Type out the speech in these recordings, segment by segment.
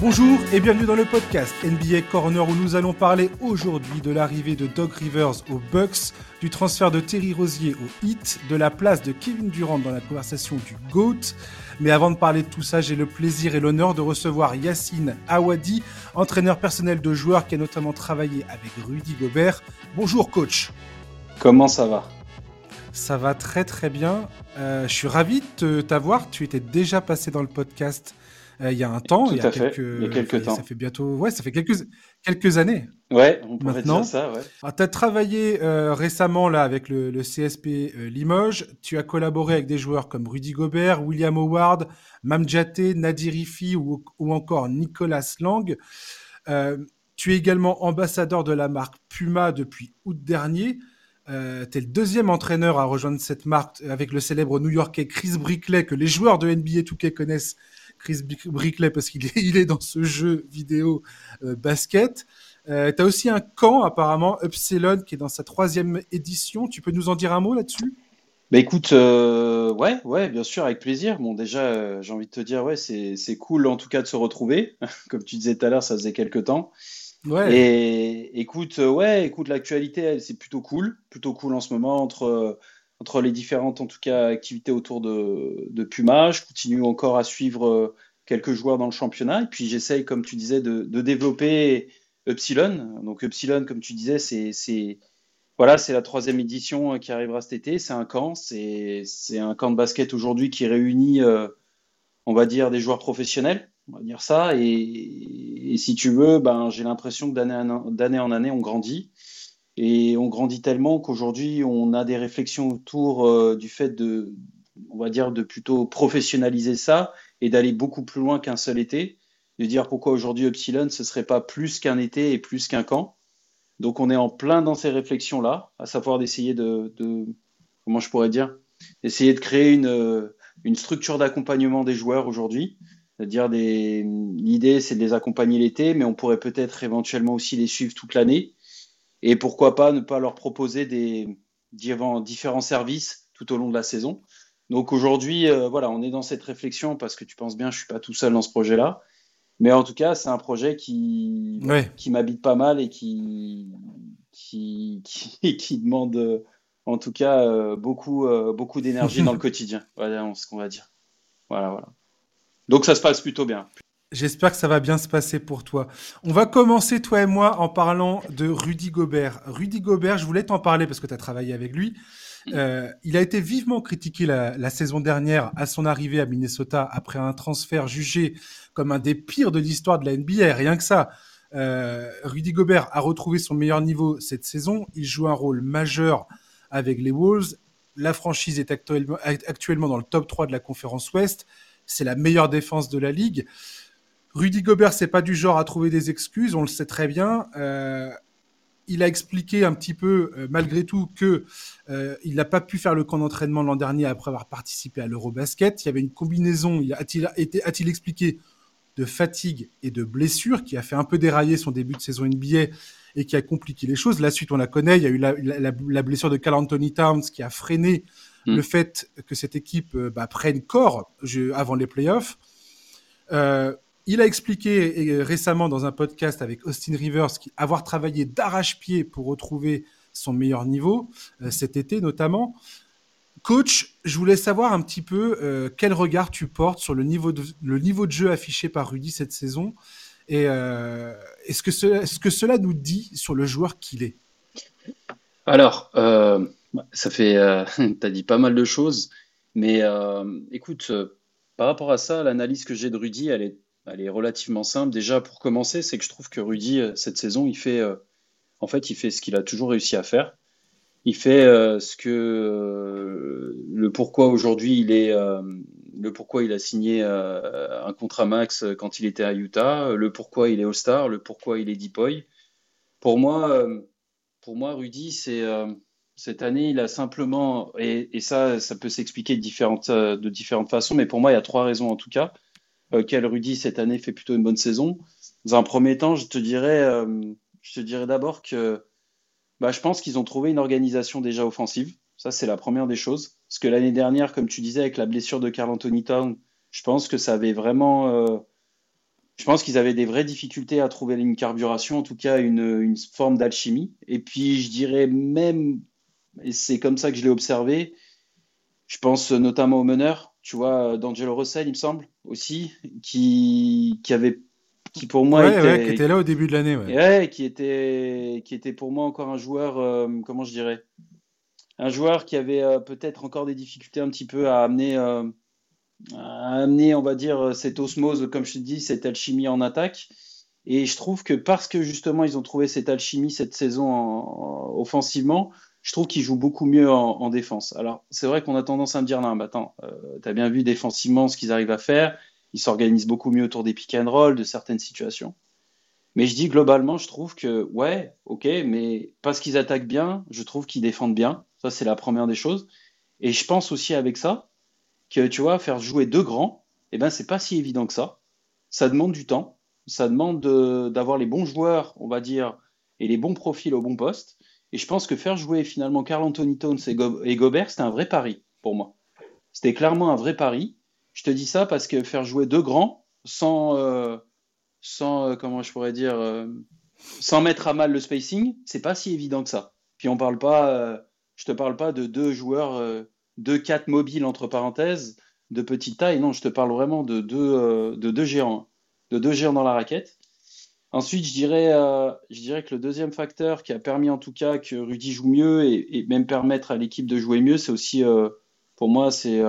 Bonjour et bienvenue dans le podcast NBA Corner où nous allons parler aujourd'hui de l'arrivée de Doug Rivers aux Bucks, du transfert de Terry Rosier au Heat, de la place de Kevin Durant dans la conversation du GOAT. Mais avant de parler de tout ça, j'ai le plaisir et l'honneur de recevoir Yacine Awadi, entraîneur personnel de joueurs qui a notamment travaillé avec Rudy Gobert. Bonjour coach. Comment ça va? Ça va très très bien. Euh, je suis ravi de t'avoir. Tu étais déjà passé dans le podcast il y a un temps, il y a, quelques, il y a quelques temps. Ça fait bientôt, ouais, ça fait quelques, quelques années. Ouais, on pourrait Maintenant. dire ça, ouais. tu as travaillé euh, récemment là avec le, le CSP euh, Limoges. Tu as collaboré avec des joueurs comme Rudy Gobert, William Howard, Mamjate, Nadir Ifi ou, ou encore Nicolas Lang. Euh, tu es également ambassadeur de la marque Puma depuis août dernier. Euh, tu es le deuxième entraîneur à rejoindre cette marque avec le célèbre New-Yorkais Chris Brickley que les joueurs de NBA 2K connaissent Chris Brickley parce qu'il est, il est dans ce jeu vidéo euh, basket. Euh, tu as aussi un camp apparemment, Upsilon, qui est dans sa troisième édition. Tu peux nous en dire un mot là-dessus? Bah écoute, euh, ouais, ouais, bien sûr, avec plaisir. Bon, déjà, euh, j'ai envie de te dire, ouais, c'est, c'est cool en tout cas de se retrouver. Comme tu disais tout à l'heure, ça faisait quelques temps. Ouais. Et écoute, ouais, écoute, l'actualité, c'est plutôt cool, plutôt cool en ce moment entre entre les différentes en tout cas activités autour de, Puma. Je continue encore à suivre euh, quelques joueurs dans le championnat et puis j'essaye, comme tu disais, de, de, développer Epsilon. Donc Epsilon, comme tu disais, c'est voilà, c'est la troisième édition euh, qui arrivera cet été. C'est un camp, c'est un camp de basket aujourd'hui qui réunit, euh, on va dire, des joueurs professionnels, on va dire ça. Et, et si tu veux, ben j'ai l'impression que d'année en année, on grandit. Et on grandit tellement qu'aujourd'hui, on a des réflexions autour euh, du fait de, on va dire, de plutôt professionnaliser ça et d'aller beaucoup plus loin qu'un seul été. De dire pourquoi aujourd'hui Epsilon, ce serait pas plus qu'un été et plus qu'un camp. Donc on est en plein dans ces réflexions-là, à savoir d'essayer de, comment je pourrais dire, d'essayer de créer une, une structure d'accompagnement des joueurs aujourd'hui. C'est-à-dire l'idée c'est de les accompagner l'été, mais on pourrait peut-être éventuellement aussi les suivre toute l'année et pourquoi pas ne pas leur proposer des différents services tout au long de la saison. Donc aujourd'hui, euh, voilà, on est dans cette réflexion parce que tu penses bien, je suis pas tout seul dans ce projet-là. Mais en tout cas, c'est un projet qui, qui m'habite pas mal et qui, qui, qui, demande en tout cas euh, beaucoup, euh, beaucoup d'énergie dans le quotidien. Voilà ce qu'on va dire. Voilà, voilà. Donc ça se passe plutôt bien. J'espère que ça va bien se passer pour toi. On va commencer, toi et moi, en parlant de Rudy Gobert. Rudy Gobert, je voulais t'en parler parce que tu as travaillé avec lui. Euh, il a été vivement critiqué la, la, saison dernière à son arrivée à Minnesota après un transfert jugé comme un des pires de l'histoire de la NBA. Rien que ça. Euh, Rudy Gobert a retrouvé son meilleur niveau cette saison. Il joue un rôle majeur avec les Wolves. La franchise est actuellement, actuellement dans le top 3 de la conférence Ouest. C'est la meilleure défense de la ligue. Rudy Gobert, c'est pas du genre à trouver des excuses, on le sait très bien. Euh, il a expliqué un petit peu, euh, malgré tout, que euh, il n'a pas pu faire le camp d'entraînement l'an dernier après avoir participé à l'Eurobasket. Il y avait une combinaison, a-t-il a-t-il expliqué, de fatigue et de blessure qui a fait un peu dérailler son début de saison NBA et qui a compliqué les choses. La suite, on la connaît. Il y a eu la, la, la blessure de Carl Anthony Towns qui a freiné mm. le fait que cette équipe bah, prenne corps avant les playoffs. Euh, il a expliqué récemment dans un podcast avec Austin Rivers avoir travaillé d'arrache-pied pour retrouver son meilleur niveau euh, cet été notamment. Coach, je voulais savoir un petit peu euh, quel regard tu portes sur le niveau, de, le niveau de jeu affiché par Rudy cette saison et euh, est-ce que, ce, que cela nous dit sur le joueur qu'il est? Alors, ça fait, tu as dit pas mal de choses, mais écoute, par rapport à ça, l'analyse que j'ai de Rudy, elle est elle est relativement simple. Déjà, pour commencer, c'est que je trouve que Rudy, euh, cette saison, il fait, euh, en fait, il fait ce qu'il a toujours réussi à faire. Il fait euh, ce que le pourquoi aujourd'hui il est, le pourquoi il a signé un contrat max quand il était à Utah, le pourquoi il est All-Star, le pourquoi il est Deep Boy. Pour moi, pour moi, Rudy, c'est cette année, il a simplement, et, ça, ça peut s'expliquer de différentes façons, mais pour moi, il y a trois raisons en tout cas quel Rudy cette année fait plutôt une bonne saison. Dans un premier temps, je te dirais, euh, je te dirais d'abord que bah, je pense qu'ils ont trouvé une organisation déjà offensive. Ça, c'est la première des choses. Parce que l'année dernière, comme tu disais, avec la blessure de Carl Anthony Town, je pense que ça avait vraiment, euh, je pense qu'ils avaient des vraies difficultés à trouver une carburation, en tout cas une, une forme d'alchimie. Et puis, je dirais même, et c'est comme ça que je l'ai observé, je pense notamment au meneur, tu vois, d'Angelo Russell, il me semble, aussi, qui, qui avait qui pour moi était, qui était là au début de l'année, ouais. qui était qui était pour moi encore un joueur, euh, comment je dirais, un joueur qui avait euh, peut-être encore des difficultés un petit peu à amener euh, amener, on va dire, cette osmose, comme je te dis, cette alchimie en attaque. Et je trouve que parce que justement ils ont trouvé cette alchimie cette saison offensivement, je trouve qu'ils jouent beaucoup mieux en, défense. Alors c'est vrai qu'on a tendance à me dire non, mais attends, euh, tu as bien vu défensivement ce qu'ils arrivent à faire. Ils s'organisent beaucoup mieux autour des pick and roll, de certaines situations. Mais je dis globalement, je trouve que ouais, ok, mais parce qu'ils attaquent bien, je trouve qu'ils défendent bien. Ça c'est la première des choses. Et je pense aussi avec ça, que tu vois, faire jouer deux grands, eh ben, c'est pas si évident que ça. Ça demande du temps. Ça demande d'avoir les bons joueurs, on va dire, et les bons profils au bon poste. Et je pense que faire jouer finalement Carl Anthony Towns et, Gobert, c'était un vrai pari pour moi. C'était clairement un vrai pari. Je te dis ça parce que faire jouer deux grands sans, euh, sans euh, comment je pourrais dire, euh, sans mettre à mal le spacing, c'est pas si évident que ça. Puis on parle pas, je te parle pas de deux joueurs deux 4 mobiles entre parenthèses, de petite taille. Non, je te parle vraiment de deux, de deux géants, de deux géants dans la raquette. Ensuite, je dirais, euh, je dirais que le deuxième facteur qui a permis en tout cas que Rudy joue mieux et, même permettre à l'équipe de jouer mieux, c'est aussi, euh, pour moi, c'est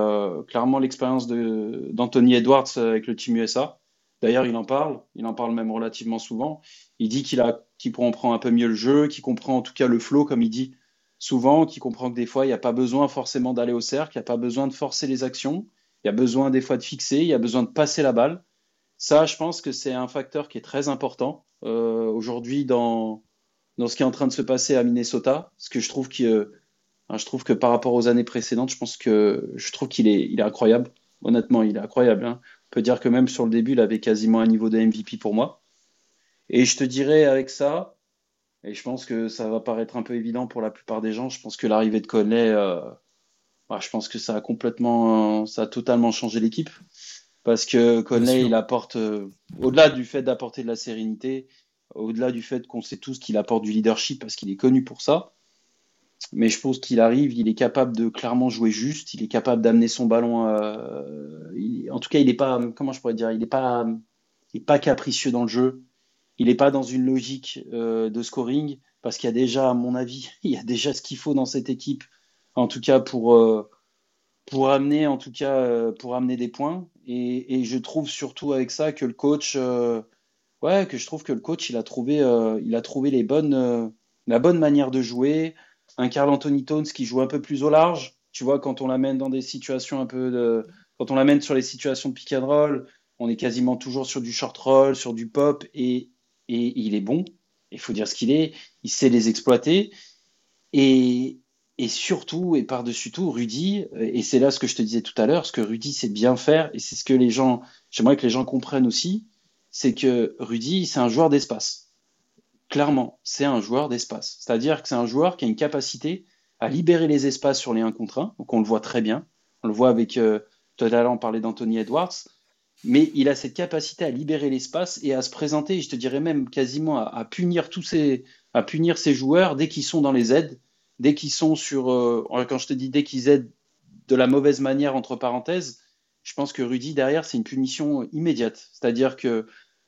clairement l'expérience d'Anthony Edwards avec le Team USA. D'ailleurs, il en parle, il en parle même relativement souvent. Il dit qu'il qu'il comprend un peu mieux le jeu, qu'il comprend en tout cas le flow, comme il dit, souvent, qui comprend que des fois, il n'y a pas besoin forcément d'aller au cercle, il n'y a pas besoin de forcer les actions, il y a besoin des fois de fixer, il y a besoin de passer la balle. Ça, je pense que c'est un facteur qui est très important euh, aujourd'hui dans, dans ce qui est en train de se passer à Minnesota, parce que je trouve, que je trouve que par rapport aux années précédentes, je pense que je trouve qu'il est, il est incroyable. Honnêtement, il est incroyable. Hein. On peut dire que même sur le début, il avait quasiment un niveau de MVP pour moi. Et je te dirais avec ça, et je pense que ça va paraître un peu évident pour la plupart des gens. Je pense que l'arrivée de Conley, euh, bah, je pense que ça a complètement, ça a totalement changé l'équipe. Parce que Conley, il apporte, euh, au-delà du fait d'apporter de la sérénité, au-delà du fait qu'on sait tous qu'il apporte du leadership parce qu'il est connu pour ça. Mais je pense qu'il arrive, il est capable de clairement jouer juste, il est capable d'amener son ballon. Euh, en tout cas, il n'est pas, comment je pourrais dire, il n'est pas, il est pas capricieux dans le jeu il n'est pas dans une logique euh, de scoring parce qu'il y a déjà, à mon avis, il y a déjà ce qu'il faut dans cette équipe, en tout cas pour, euh, pour amener, en tout cas euh, pour amener des points. Et, je trouve surtout avec ça que le coach, ouais, que je trouve que le coach, il a trouvé, il a trouvé bonnes, la bonne manière de jouer. Un Carl Anthony Towns qui joue un peu plus au large. Tu vois, quand on l'amène dans des situations un peu quand on l'amène sur les situations de pick and roll, on est quasiment toujours sur du short roll, sur du pop, et, et il est bon. Il faut dire ce qu'il est. Il sait les exploiter. Et, surtout, et par-dessus tout, Rudy, et c'est là ce que je te disais tout à l'heure, ce que Rudy sait bien faire, et c'est ce que les gens, j'aimerais que les gens comprennent aussi, c'est que Rudy, c'est un joueur d'espace. Clairement, c'est un joueur d'espace. C'est-à-dire que c'est un joueur qui a une capacité à libérer les espaces sur les 1 contre 1. Donc on le voit très bien. On le voit avec, euh, tout à l'heure on parlait d'Anthony Edwards mais il a cette capacité à libérer l'espace et à se présenter, je te dirais même quasiment à, punir tous ces, à punir ses joueurs dès qu'ils sont dans les aides, dès qu'ils sont sur, euh, quand je te dis dès qu'ils aident de la mauvaise manière entre parenthèses, je pense que Rudy derrière c'est une punition immédiate, c'est-à-dire que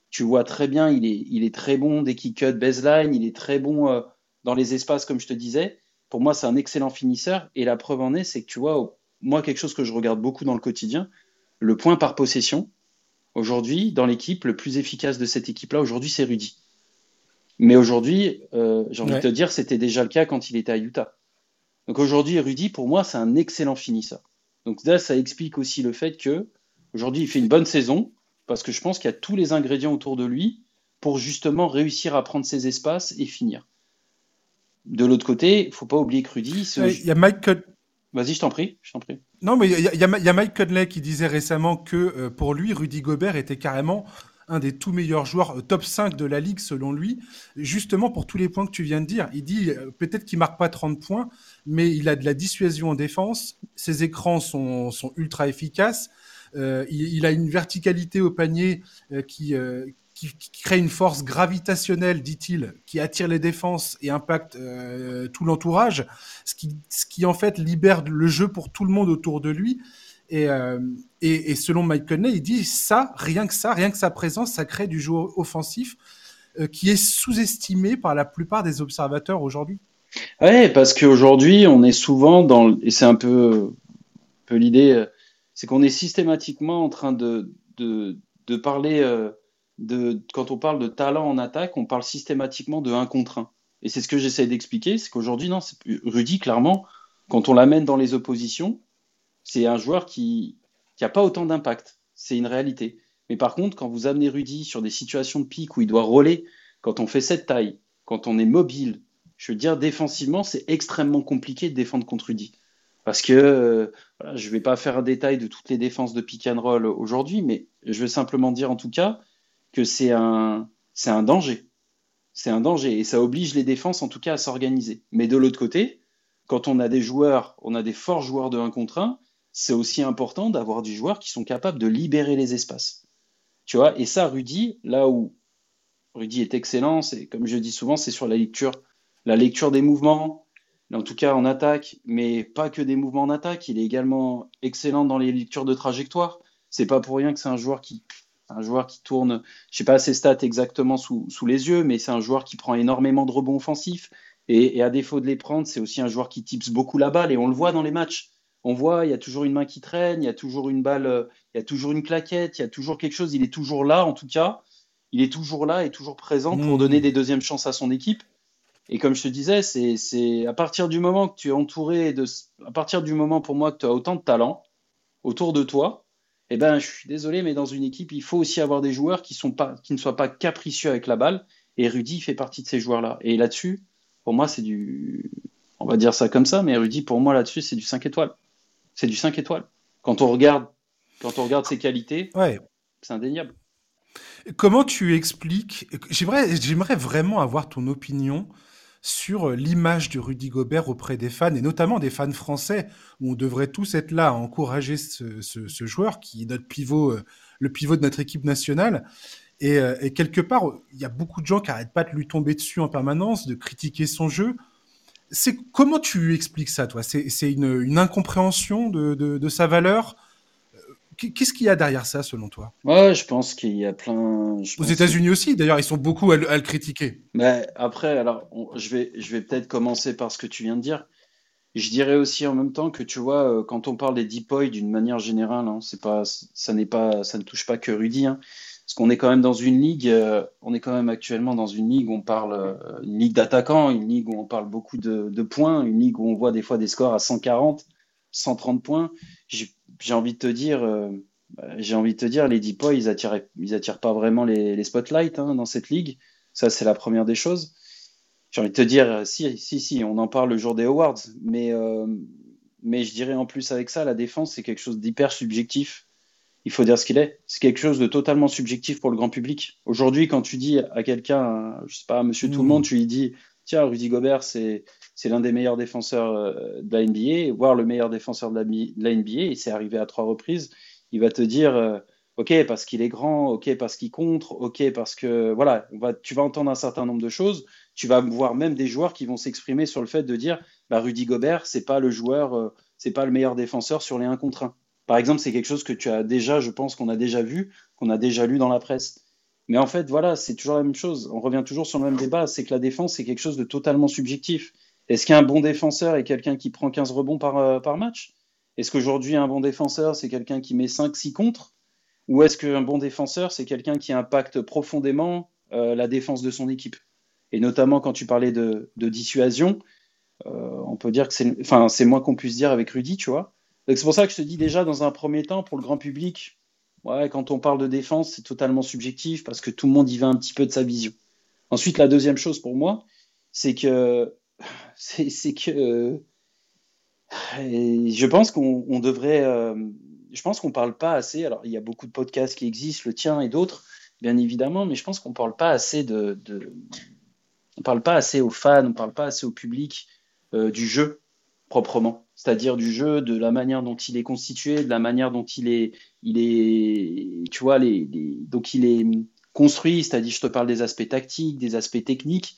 tu vois très bien, il est, il est très bon dès qu'il cut baseline, il est très bon euh, dans les espaces comme je te disais. Pour moi, c'est un excellent finisseur et la preuve en est, c'est que tu vois, moi quelque chose que je regarde beaucoup dans le quotidien, le point par possession Aujourd'hui, dans l'équipe, le plus efficace de cette équipe-là, aujourd'hui, c'est Rudy. Mais aujourd'hui, euh, j'ai envie de te dire, c'était déjà le cas quand il était à Utah. Donc aujourd'hui, Rudy, pour moi, c'est un excellent finisseur. Donc là, ça explique aussi le fait que aujourd'hui, il fait une bonne saison parce que je pense qu'il y a tous les ingrédients autour de lui pour justement réussir à prendre ses espaces et finir. De l'autre côté, il faut pas oublier que Rudy. Il y a Mike, Vas-y, je t'en prie, je t'en prie. Non, mais il y, a Mike Conley qui disait récemment que euh, pour lui, Rudy Gobert était carrément un des tout meilleurs joueurs euh, top 5 de la ligue selon lui, justement pour tous les points que tu viens de dire. Il dit euh, peut-être qu'il marque pas 30 points, mais il a de la dissuasion en défense, ses écrans sont, ultra efficaces. il, a une verticalité au panier qui, crée une force gravitationnelle, dit-il, qui attire les défenses et impacte tout l'entourage, ce qui en fait libère le jeu pour tout le monde autour de lui. Et, et, selon Mike Conley, il dit ça, rien que ça, rien que sa présence, ça crée du jeu offensif euh, qui est sous-estimé par la plupart des observateurs aujourd'hui. Ouais, parce qu'aujourd'hui, on est souvent dans, et c'est un peu, l'idée, euh, c'est qu'on est systématiquement en train de, de, parler, euh, de, quand on parle de talent en attaque, on parle systématiquement de 1 contre 1. Et c'est ce que j'essaie d'expliquer, c'est qu'aujourd'hui, non, Rudy, clairement, quand on l'amène dans les oppositions, c'est un joueur qui n'a pas autant d'impact. C'est une réalité. Mais par contre, quand vous amenez Rudy sur des situations de pique où il doit rouler, quand on fait cette taille, quand on est mobile, je veux dire, défensivement, c'est extrêmement compliqué de défendre contre Rudy. Parce que euh, je ne vais pas faire un détail de toutes les défenses de pick and roll aujourd'hui, mais je veux simplement dire en tout cas que c'est un, c'est un danger. C'est un danger et ça oblige les défenses en tout cas à s'organiser. Mais de l'autre côté, quand on a des joueurs, on a des forts joueurs de 1 contre 1, c'est aussi important d'avoir des joueurs qui sont capables de libérer les espaces. Tu vois, et ça, Rudy, là où Rudy est excellent, c'est comme je dis souvent, c'est sur la lecture, la lecture des mouvements, en tout cas en attaque, mais pas que des mouvements en attaque. Il est également excellent dans les lectures de trajectoire. C'est pas pour rien que c'est un joueur qui, un joueur qui tourne, je sais pas ses stats exactement sous, les yeux, mais c'est un joueur qui prend énormément de rebonds offensifs. Et, et à défaut de les prendre, c'est aussi un joueur qui tips beaucoup la balle et on le voit dans les matchs on voit, il y a toujours une main qui traîne, il y a toujours une balle, euh, il y a toujours une claquette, il y a toujours quelque chose. Il est toujours là, en tout cas. Il est toujours là et toujours présent pour mmh. donner des deuxièmes chances à son équipe. Et comme je te disais, c'est à partir du moment que tu es entouré de, à partir du moment pour moi que tu as autant de talent autour de toi, eh ben, je suis désolé, mais dans une équipe, il faut aussi avoir des joueurs qui, sont pas, qui ne soient pas capricieux avec la balle. Et Rudy fait partie de ces joueurs-là. Et là-dessus, pour moi, c'est du, on va dire ça comme ça, mais Rudy, pour moi, là-dessus, c'est du 5 étoiles c'est du 5 étoiles. Quand on regarde, quand on regarde ses qualités, ouais. c'est indéniable. Comment tu expliques J'aimerais, j'aimerais vraiment avoir ton opinion sur l'image de Rudy Gobert auprès des fans, et notamment des fans français, où on devrait tous être là à encourager ce, ce, joueur qui est notre pivot, euh, le pivot de notre équipe nationale. Et, euh, et quelque part, il y a beaucoup de gens qui n'arrêtent pas de lui tomber dessus en permanence, de critiquer son jeu c'est comment tu expliques ça, toi? C'est une, incompréhension de, sa valeur? Qu'est-ce qu'il y a derrière ça, selon toi? Ouais, je pense qu'il y a plein. Aux États-Unis aussi, d'ailleurs, ils sont beaucoup à, le, critiquer. Mais après, alors, je vais, je vais peut-être commencer par ce que tu viens de dire. Je dirais aussi en même temps que tu vois, euh, quand on parle des deep d'une manière générale, hein, c'est pas, ça n'est pas, ça ne touche pas que Rudy. Hein. Parce qu'on est quand même dans une ligue, euh, on est quand même actuellement dans une ligue où on parle, euh, une ligue d'attaquants, une ligue où on parle beaucoup de, points, une ligue où on voit des fois des scores à 140, 130 points. J'ai envie de te dire, euh, j'ai envie de te dire, les Deep ils attirent, ils attirent pas vraiment les, spotlights hein, dans cette ligue. Ça, c'est la première des choses. J'ai envie de te dire, si, si, si, on en parle le jour des awards, mais, mais je dirais en plus avec ça, la défense, c'est quelque chose d'hyper subjectif il faut dire ce qu'il est. C'est quelque chose de totalement subjectif pour le grand public. Aujourd'hui, quand tu dis à quelqu'un, je sais pas, monsieur tout le mmh. monde, tu lui dis, tiens, Rudy Gobert, c'est, c'est l'un des meilleurs défenseurs euh, de la NBA, voire le meilleur défenseur de la, de la NBA, et c'est arrivé à trois reprises, il va te dire, euh, ok, parce qu'il est grand, ok, parce qu'il contre, ok, parce que, voilà, on va, tu vas entendre un certain nombre de choses, tu vas voir même des joueurs qui vont s'exprimer sur le fait de dire, bah, Rudy Gobert, c'est pas le joueur, euh, c'est pas le meilleur défenseur sur les 1 contre 1. Par exemple, c'est quelque chose que tu as déjà, je pense qu'on a déjà vu, qu'on a déjà lu dans la presse. Mais en fait, voilà, c'est toujours la même chose. On revient toujours sur le même débat, c'est que la défense, c'est quelque chose de totalement subjectif. Est-ce qu'un bon défenseur est quelqu'un qui prend 15 rebonds par, euh, match? Est-ce qu'aujourd'hui, un bon défenseur, c'est quelqu'un qui met 5-6 contre Ou est-ce qu'un bon défenseur, c'est quelqu'un qui impacte profondément euh, la défense de son équipe? Et notamment quand tu parlais de, dissuasion, euh, on peut dire que c'est, c'est moins qu'on puisse dire avec Rudy, tu vois c'est pour ça que je te dis déjà, dans un premier temps, pour le grand public, quand on parle de défense, c'est totalement subjectif parce que tout le monde y va un petit peu de sa vision. Ensuite, la deuxième chose pour moi, c'est que c'est que je pense qu'on devrait, euh, je pense qu'on parle pas assez. Alors, il y a beaucoup de podcasts qui existent, le tien et d'autres, bien évidemment, mais je pense qu'on parle pas assez de, de, on parle pas assez aux fans, on parle pas assez au public euh, du jeu proprement. C'est-à-dire du jeu, de la manière dont il est constitué, de la manière dont il est, il est, tu vois, les, donc il est construit, c'est-à-dire je te parle des aspects tactiques, des aspects techniques,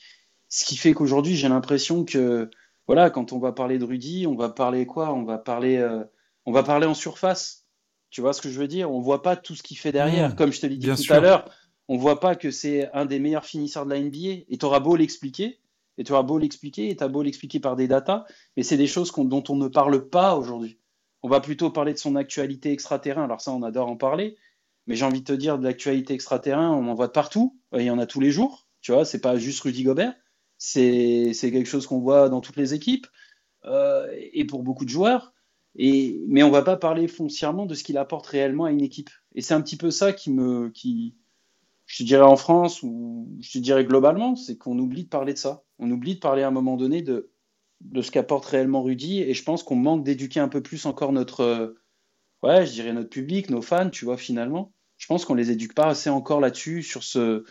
ce qui fait qu'aujourd'hui j'ai l'impression que, voilà, quand on va parler de Rudy, on va parler quoi? On va parler, euh, on va parler en surface. Tu vois ce que je veux dire? On voit pas tout ce qu'il fait derrière. Mmh, Comme je te l'ai dit tout à l'heure, on voit pas que c'est un des meilleurs finisseurs de la NBA. Et tu auras beau l'expliquer, et tu auras beau l'expliquer, et tu as beau l'expliquer par des datas, mais c'est des choses dont on ne parle pas aujourd'hui. On va plutôt parler de son actualité extraterrain. Alors ça, on adore en parler, mais j'ai envie de te dire, de l'actualité extraterrain, on en voit de partout. Il y en a tous les jours. Tu vois, c'est pas juste Rudy Gobert. C'est quelque chose qu'on voit dans toutes les équipes euh, et pour beaucoup de joueurs. Et, mais on va pas parler foncièrement de ce qu'il apporte réellement à une équipe. Et c'est un petit peu ça qui me, je te dirais en France ou je te dirais globalement, c'est qu'on oublie de parler de ça. On oublie de parler à un moment donné de, de ce qu'apporte réellement Rudy. Et je pense qu'on manque d'éduquer un peu plus encore notre, ouais, je dirais notre public, nos fans, tu vois, finalement. Je pense qu'on les éduque pas assez encore là-dessus, sur ce,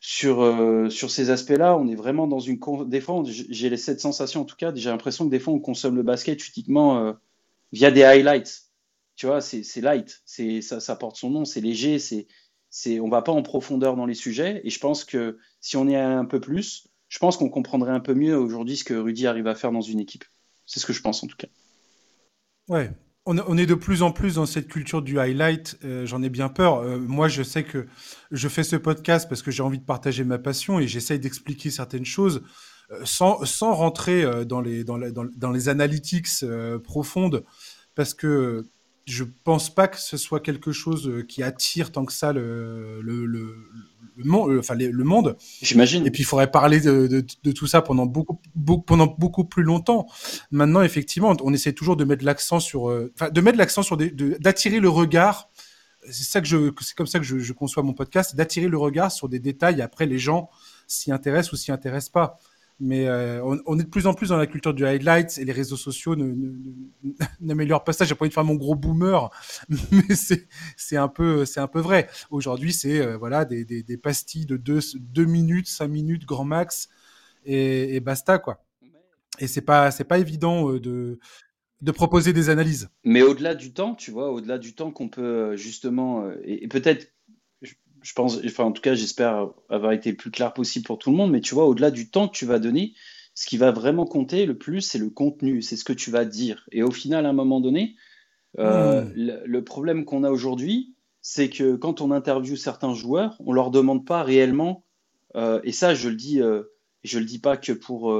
sur, euh, sur ces aspects-là. On est vraiment dans une, des fois, j'ai cette sensation en tout cas, j'ai l'impression que des fois on consomme le basket uniquement euh, via des highlights. Tu vois, c'est light, ça, ça porte son nom, c'est léger, c'est c'est on va pas en profondeur dans les sujets et je pense que si on y un peu plus, je pense qu'on comprendrait un peu mieux aujourd'hui ce que Rudy arrive à faire dans une équipe. C'est ce que je pense en tout cas. Ouais, on, est de plus en plus dans cette culture du highlight. Euh, j'en ai bien peur. Euh, moi, je sais que je fais ce podcast parce que j'ai envie de partager ma passion et j'essaye d'expliquer certaines choses euh, sans, sans rentrer dans les, dans, dans les analytics profondes parce que je pense pas que ce soit quelque chose euh, qui attire tant que ça le, le, le, monde, enfin le monde. J'imagine. Et puis il faudrait parler de, de, de, tout ça pendant beaucoup, beaucoup, pendant beaucoup plus longtemps. Maintenant, effectivement, on essaie toujours de mettre l'accent sur, euh, enfin, de mettre l'accent sur d'attirer le regard. C'est ça que je, c'est comme ça que je, je conçois mon podcast, d'attirer le regard sur des détails. Après, les gens s'y intéressent ou s'y intéressent pas mais euh, on, est de plus en plus dans la culture du highlight et les réseaux sociaux n'améliorent pas ça. J'ai pas envie de faire mon gros boomer, mais c'est un peu c'est un peu vrai. Aujourd'hui, c'est euh, voilà des, des, pastilles de 2 deux, minutes, 5 minutes grand max et, et basta quoi. Et c'est pas c'est pas évident euh, de de proposer des analyses. Mais au-delà du temps, tu vois, au-delà du temps qu'on peut justement et peut-être je pense, enfin, en tout cas, j'espère avoir été le plus clair possible pour tout le monde, mais tu vois, au-delà du temps que tu vas donner, ce qui va vraiment compter le plus, c'est le contenu, c'est ce que tu vas dire. Et au final, à un moment donné, euh, hmm. le, problème qu'on a aujourd'hui, c'est que quand on interviewe certains joueurs, on leur demande pas réellement, euh, et ça, je le dis, euh, je le dis pas que pour,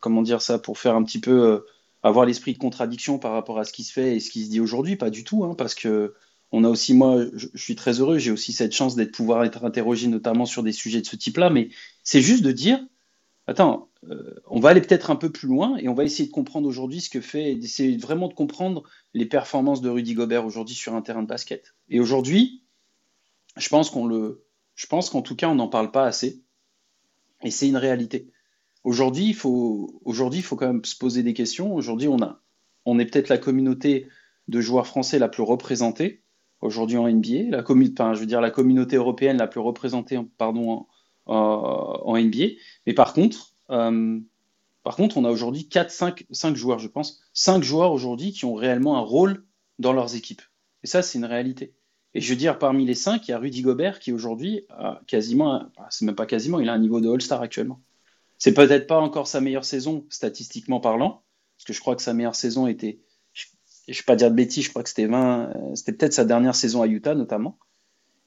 comment dire ça, pour faire un petit peu avoir l'esprit de contradiction par rapport à ce qui se fait et ce qui se dit aujourd'hui, pas du tout, hein, parce que on a aussi, moi, je, suis très heureux, j'ai aussi cette chance d'être pouvoir être interrogé notamment sur des sujets de ce type-là, mais c'est juste de dire, attends, euh, on va aller peut-être un peu plus loin et on va essayer de comprendre aujourd'hui ce que fait, d'essayer vraiment de comprendre les performances de Rudy Gobert aujourd'hui sur un terrain de basket. Et aujourd'hui, je pense qu'on le, pense qu'en tout cas, on n'en parle pas assez, et c'est une réalité. Aujourd'hui, il faut, aujourd'hui, il faut quand même se poser des questions. Aujourd'hui, on a, on est peut-être la communauté de joueurs français la plus représentée aujourd'hui en NBA, la, je veux dire la communauté européenne la plus représentée pardon, en, NBA. Mais par contre, euh, par contre, on a aujourd'hui 4, 5, 5 joueurs, je pense, 5 joueurs aujourd'hui qui ont réellement un rôle dans leurs équipes. Et ça, c'est une réalité. Et je veux dire, parmi les 5, il y a Rudy Gobert qui aujourd'hui a quasiment, c'est même pas quasiment, il a un niveau de All-Star actuellement. C'est peut-être pas encore sa meilleure saison, statistiquement parlant, parce que je crois que sa meilleure saison était je ne vais pas dire de bêtises, je crois que c'était 20, euh, c'était peut-être sa dernière saison à Utah notamment.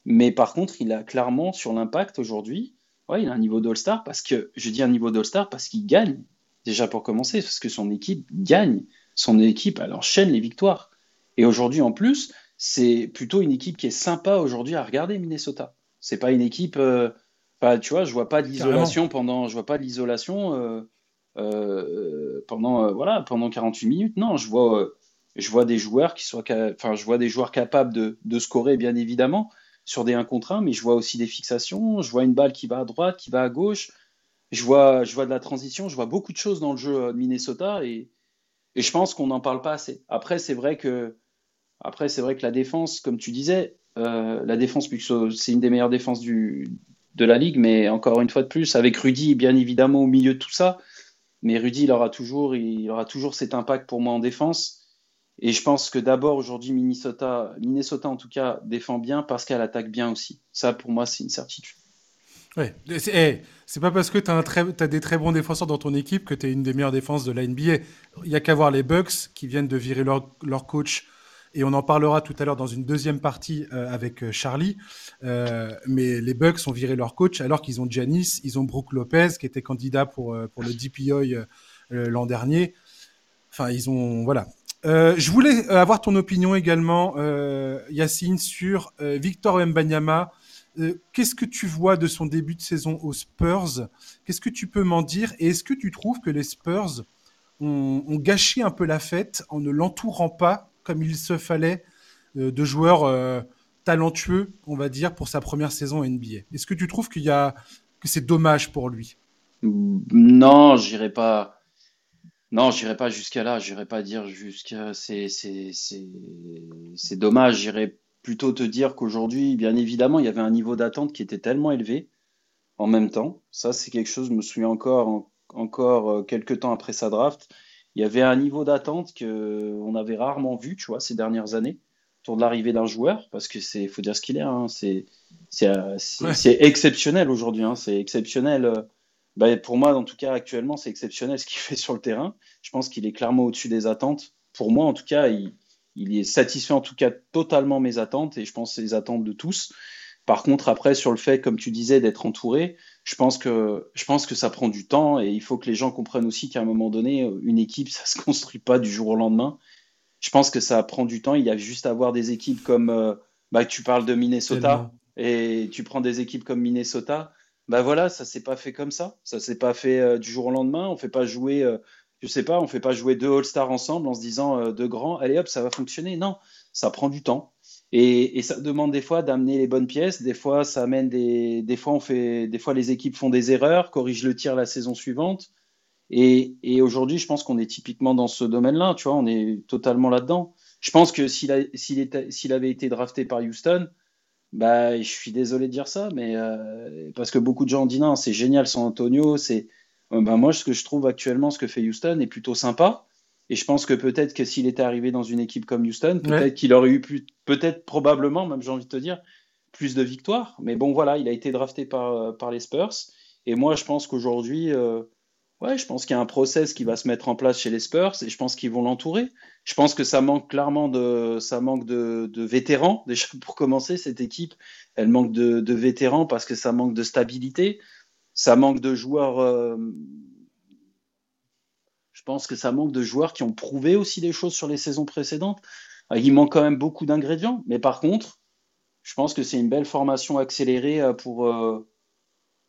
Mais par contre, il a clairement sur l'impact aujourd'hui, ouais, il a un niveau d'All-Star parce que, je dis un niveau d'All-Star parce qu'il gagne, déjà pour commencer, parce que son équipe gagne, son équipe, elle enchaîne les victoires. Et aujourd'hui, en plus, c'est plutôt une équipe qui est sympa aujourd'hui à regarder, Minnesota. C'est pas une équipe, euh, tu vois, je vois pas de l'isolation pendant, je vois pas de l'isolation euh, euh, pendant, voilà, pendant 48 minutes. Non, je vois je vois des joueurs qui soient, enfin, je vois des joueurs capables de, scorer, bien évidemment, sur des 1 contre 1, mais je vois aussi des fixations, je vois une balle qui va à droite, qui va à gauche, je vois, je vois de la transition, je vois beaucoup de choses dans le jeu de Minnesota et, je pense qu'on n'en parle pas assez. Après, c'est vrai que, après, c'est vrai que la défense, comme tu disais, euh, la défense, c'est une des meilleures défenses de la ligue, mais encore une fois de plus, avec Rudy, bien évidemment, au milieu de tout ça, Mais Rudy, il aura toujours, il aura toujours cet impact pour moi en défense. Et je pense que d'abord, aujourd'hui, Minnesota, Minnesota, en tout cas, défend bien parce qu'elle attaque bien aussi. Ça, pour moi, c'est une certitude. Ouais, c'est pas parce que tu as, des très bons défenseurs dans ton équipe que tu es une des meilleures défenses de la NBA. Il y a qu'à voir les Bucks qui viennent de virer leur, leur, coach. Et on en parlera tout à l'heure dans une deuxième partie euh, avec euh, Charlie. Euh, mais les Bucks ont viré leur coach alors qu'ils ont Giannis, ils ont Brooke Lopez qui était candidat pour, pour le DPOI l'an dernier. Enfin, ils ont. Voilà. Je voulais avoir ton opinion également, Yacine, sur Victor Mbanyama euh, qu'est-ce que tu vois de son début de saison aux Spurs? Qu'est-ce que tu peux m'en dire? Et est-ce que tu trouves que les Spurs ont, gâché un peu la fête en ne l'entourant pas comme il se fallait euh, de joueurs euh, talentueux, on va dire, pour sa première saison NBA Est-ce que tu trouves qu'il y a que c'est dommage pour lui? Non, j'irai pas. Non, j'irai pas jusqu'à là. J'irai pas dire jusqu'à c'est dommage. J'irai plutôt te dire qu'aujourd'hui, bien évidemment, il y avait un niveau d'attente qui était tellement élevé en même temps. Ça, c'est quelque chose, je me souviens encore, encore euh, quelques temps après sa draft. Il y avait un niveau d'attente qu'on avait rarement vu, tu vois, ces dernières années, autour de l'arrivée d'un joueur, parce que c'est, faut dire ce qu'il est, hein, c'est, euh, c'est, exceptionnel aujourd'hui, hein, c'est exceptionnel. Bah, pour moi, en tout cas, actuellement, c'est exceptionnel ce qu'il fait sur le terrain. Je pense qu'il est clairement au-dessus des attentes. Pour moi, en tout cas, il, il est satisfait en tout cas totalement mes attentes et je pense les attentes de tous. Par contre, après, sur le fait, comme tu disais, d'être entouré, je pense, que, je pense que ça prend du temps et il faut que les gens comprennent aussi qu'à un moment donné, une équipe, ça se construit pas du jour au lendemain. Je pense que ça prend du temps. Il y a juste à avoir des équipes comme, euh, bah, tu parles de Minnesota et tu prends des équipes comme Minnesota. Bah voilà, ça s'est pas fait comme ça. Ça s'est pas fait euh, du jour au lendemain. On fait pas jouer euh, je sais pas, on fait pas jouer deux All-Stars ensemble en se disant euh, deux grands, allez hop, ça va fonctionner. Non, ça prend du temps. Et, ça demande des fois d'amener les bonnes pièces. Des fois, ça amène des, des fois on fait, des fois les équipes font des erreurs, corrigent le tir la saison suivante. Et, aujourd'hui, je pense qu'on est typiquement dans ce domaine-là. Tu vois, on est totalement là-dedans. Je pense que s'il avait été drafté par Houston, bah, je suis désolé de dire ça, mais euh, parce que beaucoup de gens disent non, c'est génial San Antonio, c'est euh, ben moi, ce que je trouve actuellement, ce que fait Houston est plutôt sympa. Et je pense que peut-être que s'il était arrivé dans une équipe comme Houston, peut-être qu'il aurait eu plus, peut-être probablement, même j'ai envie de te dire, plus de victoires. Mais bon, voilà, il a été drafté par, euh, par les Spurs. Et moi, je pense qu'aujourd'hui, euh, ouais, je pense qu'il y a un process qui va se mettre en place chez les Spurs et je pense qu'ils vont l'entourer. Je pense que ça manque clairement de, ça manque de, vétérans. Déjà, pour commencer, cette équipe, elle manque de, vétérans parce que ça manque de stabilité ça manque de joueurs. Euh, je pense que ça manque de joueurs qui ont prouvé aussi des choses sur les saisons précédentes. Euh, il manque quand même beaucoup d'ingrédients, mais par contre, je pense que c'est une belle formation accélérée euh,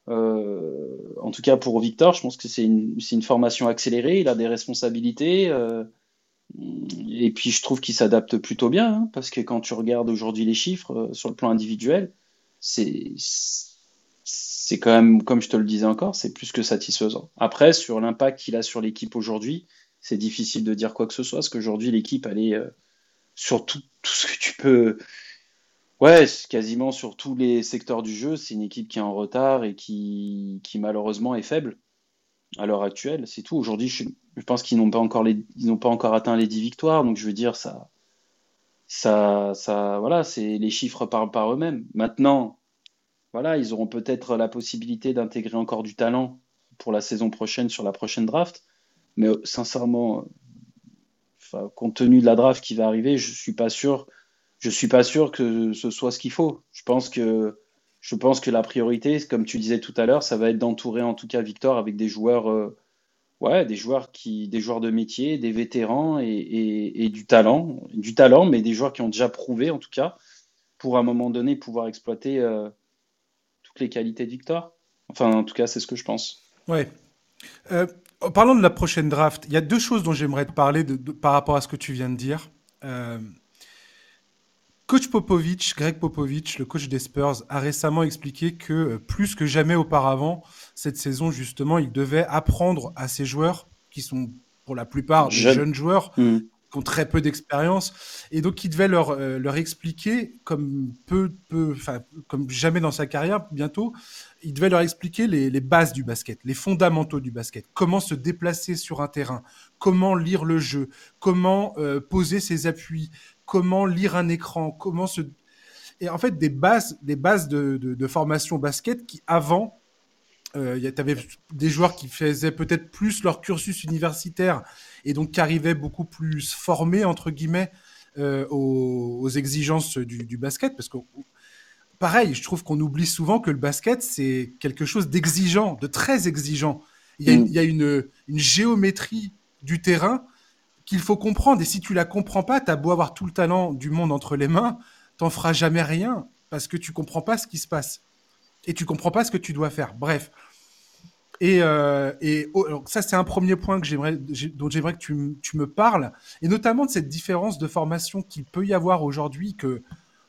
pour. en tout cas pour Victor, je pense que c'est une, formation accélérée. Il a des responsabilités. et puis je trouve qu'il s'adapte plutôt bien, hein, parce que quand tu regardes aujourd'hui les chiffres sur le plan individuel, c'est quand même, comme je te le disais encore, c'est plus que satisfaisant. Après, sur l'impact qu'il a sur l'équipe aujourd'hui, c'est difficile de dire quoi que ce soit, parce qu'aujourd'hui, l'équipe, elle est euh, sur tout, ce que tu peux. Ouais, quasiment sur tous les secteurs du jeu, c'est une équipe qui est en retard et qui, qui malheureusement est faible à l'heure actuelle. C'est tout. Aujourd'hui, je, pense qu'ils n'ont pas encore n'ont pas encore atteint les 10 victoires, donc je veux dire ça, ça, voilà, c'est les chiffres parlent par eux-mêmes. Maintenant, voilà, ils auront peut-être la possibilité d'intégrer encore du talent pour la saison prochaine sur la prochaine draft. Mais euh, sincèrement, compte tenu de la draft qui va arriver, je suis pas sûr. Je suis pas sûr que ce soit ce qu'il faut. Je pense que je pense que la priorité, comme tu disais tout à l'heure, ça va être d'entourer en tout cas Victor avec des joueurs, euh, ouais, des joueurs qui, des joueurs de métier, des vétérans et, du talent, du talent, mais des joueurs qui ont déjà prouvé en tout cas pour à un moment donné pouvoir exploiter. Euh, les qualités de Victor. Enfin, en tout cas, c'est ce que je pense. Ouais. Euh, parlons de la prochaine draft. Il y a deux choses dont j'aimerais te parler de, par rapport à ce que tu viens de dire. Coach Popovich, Greg Popovich, le coach des Spurs, a récemment expliqué que euh, plus que jamais auparavant, cette saison, justement, il devait apprendre à ses joueurs, qui sont pour la plupart des jeunes. joueurs, mmh ont très peu d'expérience et donc il devait leur, euh, leur expliquer comme peu, peu, comme jamais dans sa carrière bientôt, il devait leur expliquer les, les, bases du basket, les fondamentaux du basket, comment se déplacer sur un terrain, comment lire le jeu, comment euh, poser ses appuis, comment lire un écran, comment se et en fait des bases, des bases de, de, de formation basket qui avant euh, tu avais des joueurs qui faisaient peut-être plus leur cursus universitaire et donc qui arrivaient beaucoup plus formés, entre guillemets, euh, aux, exigences du, basket. Parce que, pareil, je trouve qu'on oublie souvent que le basket, c'est quelque chose d'exigeant, de très exigeant. Il y a, mm. une, une, géométrie du terrain qu'il faut comprendre. Et si tu la comprends pas, tu as beau avoir tout le talent du monde entre les mains, t'en feras jamais rien parce que tu comprends pas ce qui se passe et tu comprends pas ce que tu dois faire. Bref. Et, euh, et oh, ça, c'est un premier point dont j'aimerais que tu, tu, me parles, et notamment de cette différence de formation qu'il peut y avoir aujourd'hui, que,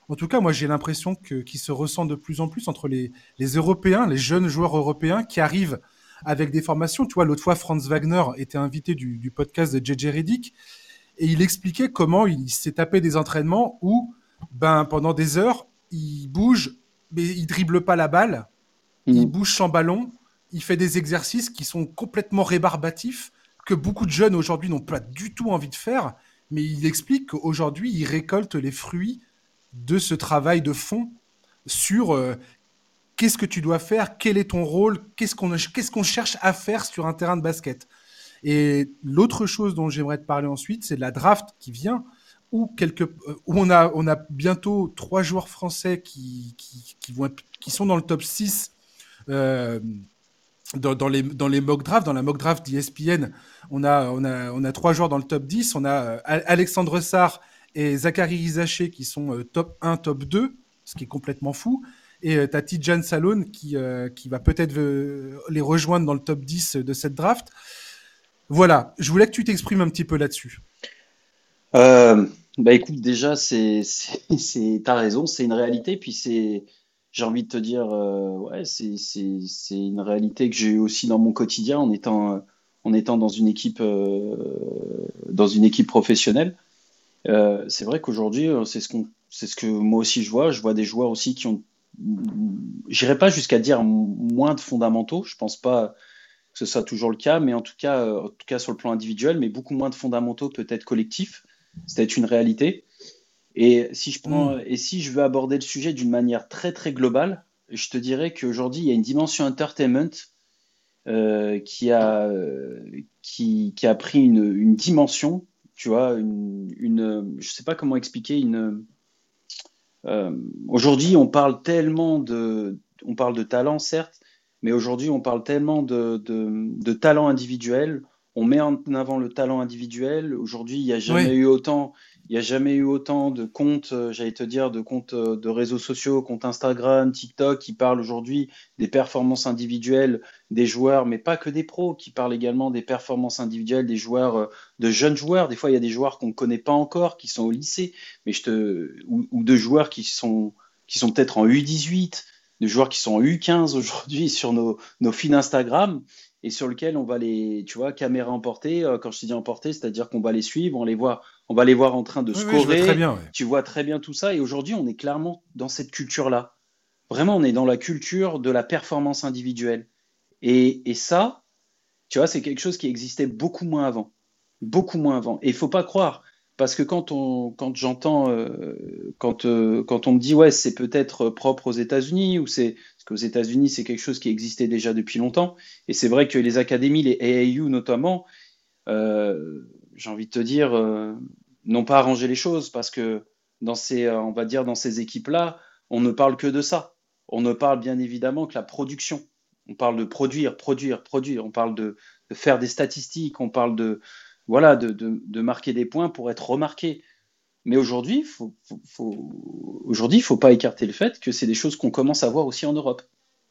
en tout cas, moi, j'ai l'impression que, qui se ressent de plus en plus entre les, les Européens, les jeunes joueurs européens qui arrivent avec des formations. Tu vois, l'autre fois, Franz Wagner était invité du, du podcast de JJ Reddick, et il expliquait comment il s'est tapé des entraînements où, ben, pendant des heures, il bouge mais il dribble pas la balle, il mm. bouge sans ballon, il fait des exercices qui sont complètement rébarbatifs, que beaucoup de jeunes aujourd'hui n'ont pas du tout envie de faire, mais il explique qu'aujourd'hui, il récolte les fruits de ce travail de fond sur euh, qu'est-ce que tu dois faire, quel est ton rôle, qu'est-ce qu'on qu'est-ce cherche à faire sur un terrain de basket. Et l'autre chose dont j'aimerais te parler ensuite, c'est la draft qui vient où, euh, où on, a, on a bientôt trois joueurs français qui, qui, vont qui sont dans le top 6 euh, dans, les, dans les mock drafts, dans la mock draft d'ESPN. On a, on, a, on a trois joueurs dans le top 10. On a euh, Alexandre Sarr et Zachary Rizaché qui sont top 1, top 2, ce qui est complètement fou. Et tu as Tijan Salon qui, qui va peut-être les rejoindre dans le top 10 de cette draft. Voilà, je voulais que tu t'exprimes un petit peu là-dessus. Euh, bah écoute, déjà, c'est, c'est, t'as raison, c'est une réalité. Puis j'ai envie de te dire, euh, ouais, c'est, une réalité que j'ai eu aussi dans mon quotidien en étant, en étant dans une équipe, euh, dans une équipe professionnelle. Euh, c'est vrai qu'aujourd'hui, c'est ce qu'on, c'est ce que moi aussi je vois. Je vois des joueurs aussi qui ont, j'irai pas jusqu'à dire moins de fondamentaux. Je pense pas que ce soit toujours le cas, mais en tout cas, en tout cas sur le plan individuel, mais beaucoup moins de fondamentaux peut-être collectifs. C'était une réalité. Et si je prends, mm. et si je veux aborder le sujet d'une manière très très globale, je te dirais qu'aujourd'hui il y a une dimension entertainment euh, qui a qui, qui, a pris une, une, dimension, tu vois, une, une je sais pas comment expliquer une. Euh, aujourd'hui, on parle tellement de, on parle de talent certes, mais aujourd'hui on parle tellement de, de, de talent individuel on met en avant le talent individuel. Aujourd'hui, il n'y a jamais eu autant, il y a jamais eu autant de comptes, euh, j'allais te dire, de comptes euh, de réseaux sociaux, comptes Instagram, TikTok, qui parlent aujourd'hui des performances individuelles des joueurs, mais pas que des pros, qui parlent également des performances individuelles des joueurs, euh, de jeunes joueurs. Des fois, il y a des joueurs qu'on ne connaît pas encore, qui sont au lycée, mais je te, ou, de joueurs qui sont, qui sont peut-être en U18, de joueurs qui sont en U15 aujourd'hui sur nos, nos Instagram et sur lequel on va les, tu vois, caméra emportée. Quand je te dis emportée, c'est-à-dire qu'on va les suivre, on les voit, on va les voir en train de scorer. bien, Tu vois très bien tout ça. Et aujourd'hui, on est clairement dans cette culture-là. Vraiment, on est dans la culture de la performance individuelle. Et, et ça, tu vois, c'est quelque chose qui existait beaucoup moins avant. Beaucoup moins avant. Et il faut pas croire. Parce que quand, on, quand j'entends, euh, quand, euh, quand on me dit, ouais, c'est peut-être propre aux États-Unis, ou c'est qu'aux États-Unis, c'est quelque chose qui existait déjà depuis longtemps. Et c'est vrai que les académies, les AAU notamment, euh, j'ai envie de te dire, euh, n'ont pas arrangé les choses parce que dans ces, euh, on va dire, dans ces équipes-là, on ne parle que de ça. On ne parle bien évidemment que la production. On parle de produire, produire, produire. On parle de, faire des statistiques. On parle de, voilà, de, de marquer des points pour être remarqué. Mais aujourd'hui, faut, faut, aujourd'hui, il ne faut pas écarter le fait que c'est des choses qu'on commence à voir aussi en Europe.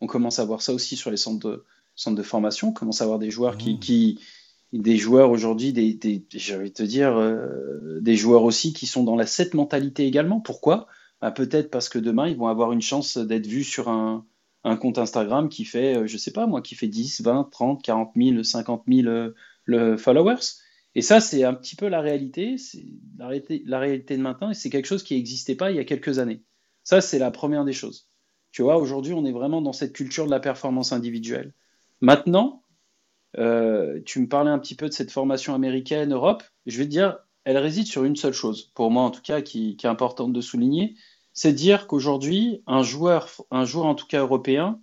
On commence à voir ça aussi sur les centres de, centres de formation. On commence à voir des joueurs qui, mmh. qui des joueurs aujourd'hui, des, des envie de te dire, euh, des joueurs aussi qui sont dans la cette mentalité également. Pourquoi? Bah, Peut-être parce que demain, ils vont avoir une chance d'être vus sur un, un, compte Instagram qui fait, euh, je sais pas moi, qui fait 10, 20, 30, 40 000, 50 000 le followers. Et ça, c'est un petit peu la réalité, c'est la réalité, la réalité de maintenant, et c'est quelque chose qui n'existait pas il y a quelques années. Ça, c'est la première des choses. Tu vois, aujourd'hui, on est vraiment dans cette culture de la performance individuelle. Maintenant, euh, tu me parlais un petit peu de cette formation américaine, Europe. Je vais te dire, elle réside sur une seule chose, pour moi en tout cas, qui, est importante de souligner, c'est dire qu'aujourd'hui, un joueur, un joueur en tout cas européen,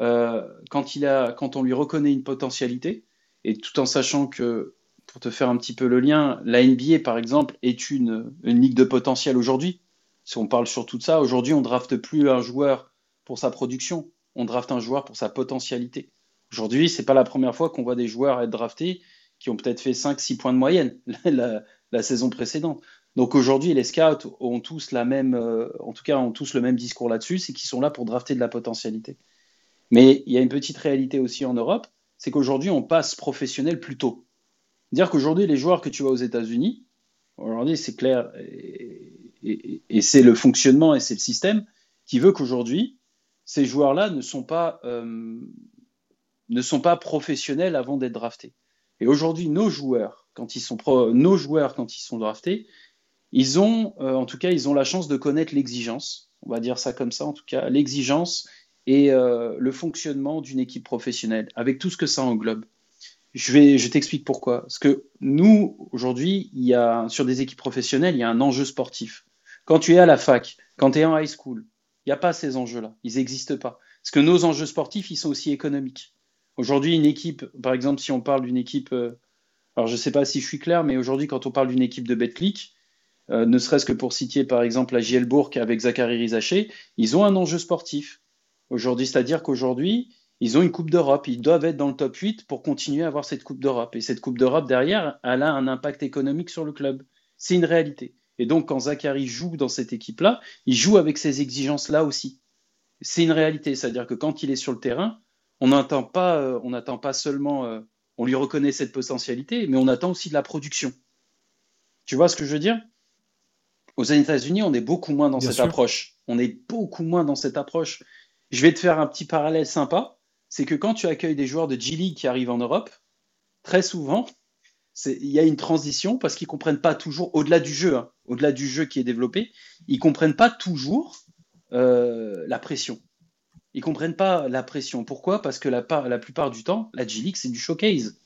euh, quand, on lui reconnaît une potentialité, et tout en sachant que, pour te faire un petit peu le lien, la NBA par exemple est une, une ligue de potentiel aujourd'hui. Si on parle surtout de ça, aujourd'hui on drafte plus un joueur pour sa production, on draft un joueur pour sa potentialité. Aujourd'hui, c'est pas la première fois qu'on voit des joueurs être draftés qui ont peut-être fait 5-6 points de moyenne la, saison précédente. Donc aujourd'hui, les scouts ont tous la même, euh, en tout cas, ont tous le même discours là-dessus, c'est qu'ils sont là pour drafter de la potentialité. Mais il y a une petite réalité aussi en Europe, c'est qu'aujourd'hui, on passe professionnel plus tôt. Dire qu'aujourd'hui, les joueurs que tu vois aux États-Unis, aujourd'hui, c'est clair, et c'est le fonctionnement et c'est le système qui veut qu'aujourd'hui, ces joueurs-là ne sont pas euh, ne sont pas professionnels avant d'être draftés. Et aujourd'hui, nos joueurs, quand ils sont nos joueurs quand ils sont draftés, ils ont, euh, en tout cas, ils ont la chance de connaître l'exigence. On va dire ça comme ça, en tout cas, l'exigence et euh, le fonctionnement d'une équipe professionnelle, avec tout ce que ça englobe. Je vais, je t'explique pourquoi. Parce que nous, aujourd'hui, il y a sur des équipes professionnelles, il y a un enjeu sportif. Quand tu es à la fac, quand tu es en high school, il n'y a pas ces enjeux-là. Ils n'existent pas. Parce que nos enjeux sportifs, ils sont aussi économiques. Aujourd'hui, une équipe, par exemple, si on parle d'une équipe, euh, alors je ne sais pas si je suis clair, mais aujourd'hui, quand on parle d'une équipe de BetClick, euh, ne serait-ce que pour citer par exemple la Gielbourg avec Zachary Rizaché, ils ont un enjeu sportif. Aujourd'hui, c'est-à-dire qu'aujourd'hui, ils ont une Coupe d'Europe. Ils doivent être dans le top 8 pour continuer à avoir cette Coupe d'Europe. Et cette Coupe d'Europe, derrière, elle a un impact économique sur le club. C'est une réalité. Et donc, quand Zachary joue dans cette équipe-là, il joue avec ces exigences-là aussi. C'est une réalité. C'est-à-dire que quand il est sur le terrain, on n'attend pas, euh, on n'attend pas seulement, euh, on lui reconnaît cette potentialité, mais on attend aussi de la production. Tu vois ce que je veux dire? Aux États-Unis, on est beaucoup moins dans cette approche. On est beaucoup moins dans cette approche. Je vais te faire un petit parallèle sympa. C'est que quand tu accueilles des joueurs de G-League qui arrivent en Europe, très souvent, il y a une transition parce qu'ils comprennent pas toujours, au-delà du jeu, hein, au-delà du jeu qui est développé, ils comprennent pas toujours euh, la pression. Ils comprennent pas la pression. Pourquoi? Parce que la, la, plupart du temps, la G-League, c'est du showcase.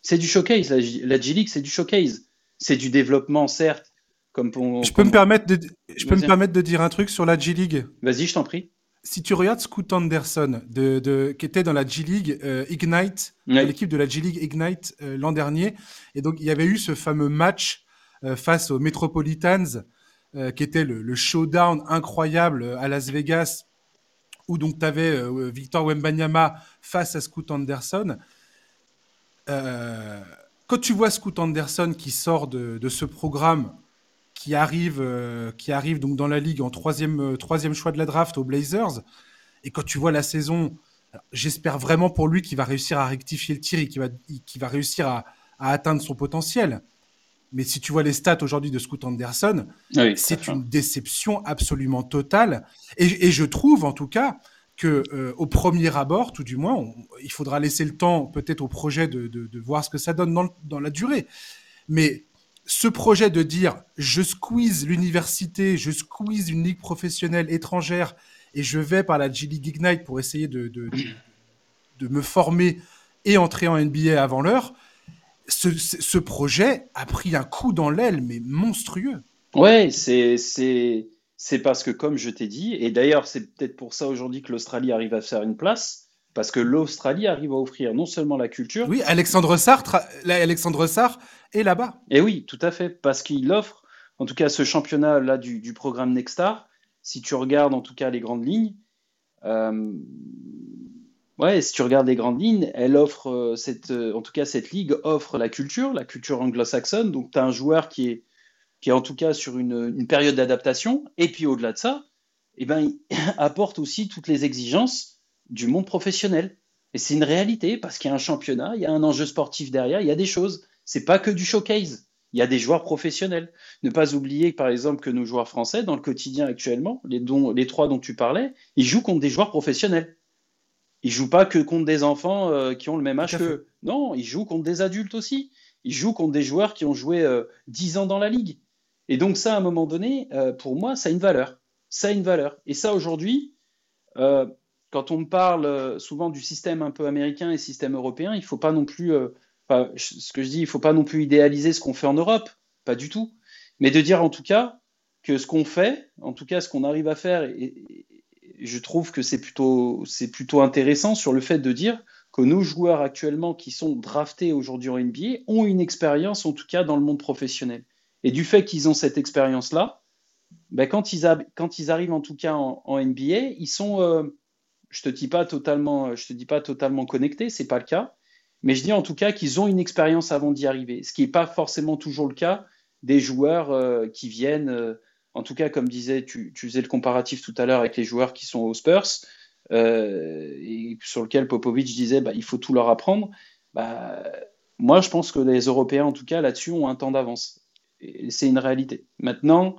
C'est du showcase. La, la G-League, c'est du showcase. C'est du développement, certes. Comme je peux, me, permettre de, je peux me permettre de dire un truc sur la G-League? Vas-y, je t'en prie. Si tu regardes Scoot Anderson, de, de, qui était dans la G-League euh, Ignite, l'équipe de la G-League Ignite euh, l'an dernier, et donc il y avait eu ce fameux match euh, face aux Metropolitans, qui était le, le, showdown incroyable à Las Vegas où donc tu avais euh, Victor Wembanyama face à Scoot Anderson. Euh, quand tu vois Scoot Anderson qui sort de, ce programme, qui arrive, euh, qui arrive donc dans la ligue en troisième, troisième choix de la draft aux Blazers, et quand tu vois la saison, j'espère vraiment pour lui qu'il va réussir à rectifier le tir et qu'il va, va réussir à, atteindre son potentiel. Mais si tu vois les stats aujourd'hui de Scoot Anderson, c'est une déception absolument totale. Et, je trouve, en tout cas, que euh, au premier abord, tout du moins, il faudra laisser le temps peut-être au projet de, voir ce que ça donne dans, la durée. Mais ce projet de dire je squeeze l'université, je squeeze une ligue professionnelle étrangère et je vais par la G League Ignite pour essayer de, de, me former et entrer en NBA avant l'heure, ce, projet a pris un coup dans l'aile, mais monstrueux. Ouais, c'est, c'est, c'est parce que, comme je t'ai dit, et d'ailleurs, c'est peut-être pour ça aujourd'hui que l'Australie arrive à faire une place, parce que l'Australie arrive à offrir non seulement la culture. Oui, Alexandre Sartre, Alexandre Sarr est là-bas. Et oui, tout à fait, parce qu'il offre, en tout cas, ce championnat-là du, du, programme Nexstar. Si tu regardes en tout cas les grandes lignes, euh, Ouais, si tu regardes les grandes lignes, elle offre euh, cette, euh, en tout cas cette ligue offre la culture, la culture anglo-saxonne. Donc tu as un joueur qui est, qui est en tout cas sur une, période d'adaptation. Et puis au-delà de ça, eh ben, il apporte aussi toutes les exigences du monde professionnel. Et c'est une réalité parce qu'il y a un championnat, il y a un enjeu sportif derrière, il y a des choses. C'est pas que du showcase. Il y a des joueurs professionnels. Ne pas oublier, par exemple, que nos joueurs français, dans le quotidien actuellement, les, dont, les trois dont tu parlais, ils jouent contre des joueurs professionnels. Ils jouent pas que contre des enfants euh, qui ont le même âge que. Non, ils jouent contre des adultes aussi. il joue contre des joueurs qui ont joué 10 ans dans la ligue. Et donc ça, à un moment donné, pour moi, ça a une valeur. Ça a une valeur. Et ça, aujourd'hui, quand on me parle souvent du système un peu américain et système européen, il ne faut pas non plus, ce que je dis, il ne faut pas non plus idéaliser ce qu'on fait en Europe, pas du tout, mais de dire en tout cas que ce qu'on fait, en tout cas ce qu'on arrive à faire, et, je trouve que c'est plutôt, plutôt intéressant sur le fait de dire que nos joueurs actuellement qui sont draftés aujourd'hui en NBA ont une expérience en tout cas dans le monde professionnel. Et du fait qu'ils ont cette expérience-là, ben quand, ils arrivent en tout cas en, NBA, ils sont, euh, je te dis pas totalement, te dis pas totalement connectés, c'est pas le cas, mais je dis en tout cas qu'ils ont une expérience avant d'y arriver, ce qui n'est pas forcément toujours le cas des joueurs euh, qui viennent, euh, en tout cas, comme disais, tu, faisais le comparatif tout à l'heure avec les joueurs qui sont aux Spurs, euh, et sur lequel Popovic disait bah, il faut tout leur apprendre. Bah, moi, je pense que les Européens, en tout cas, là-dessus, ont un temps d'avance. C'est une réalité. Maintenant,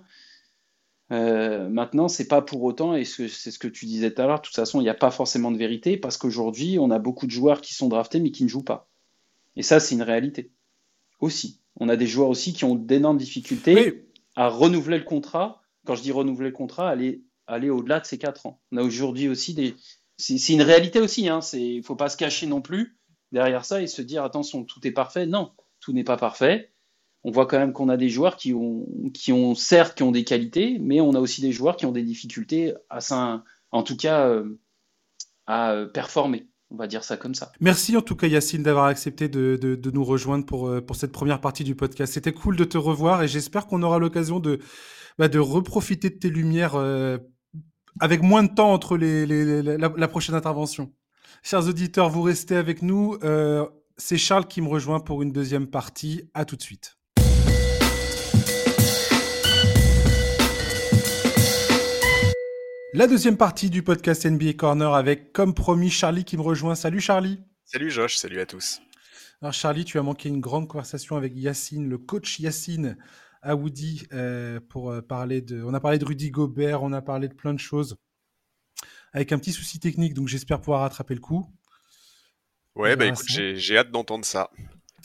euh, maintenant, c'est pas pour autant, et c'est ce que tu disais tout à l'heure, de toute façon, il n'y a pas forcément de vérité, parce qu'aujourd'hui, on a beaucoup de joueurs qui sont draftés, mais qui ne jouent pas. Et ça, c'est une réalité. Aussi. On a des joueurs aussi qui ont d'énormes difficultés à renouveler le contrat. Quand je dis renouveler le contrat, aller, aller au-delà de ces quatre ans. On a aujourd'hui aussi des. C'est une réalité aussi. Il hein. ne faut pas se cacher non plus derrière ça et se dire attention, tout est parfait. Non, tout n'est pas parfait. On voit quand même qu'on a des joueurs qui ont, qui ont, certes, qui ont des qualités, mais on a aussi des joueurs qui ont des difficultés à, en tout cas, euh, à performer. On va dire ça comme ça. Merci en tout cas Yacine d'avoir accepté de, nous rejoindre pour, euh, pour cette première partie du podcast. C'était cool de te revoir et j'espère qu'on aura l'occasion de, bah, reprofiter de tes lumières euh, avec moins de temps entre les, la, prochaine intervention. Chers auditeurs, vous restez avec nous. Euh, c'est Charles qui me rejoint pour une deuxième partie. À tout de suite. La deuxième partie du podcast NBA Corner avec, comme promis, Charlie qui me rejoint. Salut Charlie. Salut Josh, salut à tous. Alors Charlie, tu as manqué une grande conversation avec Yacine, le coach Yacine Aoudi, euh, pour euh, parler de... On a parlé de Rudy Gobert, on a parlé de plein de choses, avec un petit souci technique, donc j'espère pouvoir rattraper le coup. Ouais, bah écoute, j'ai hâte d'entendre ça.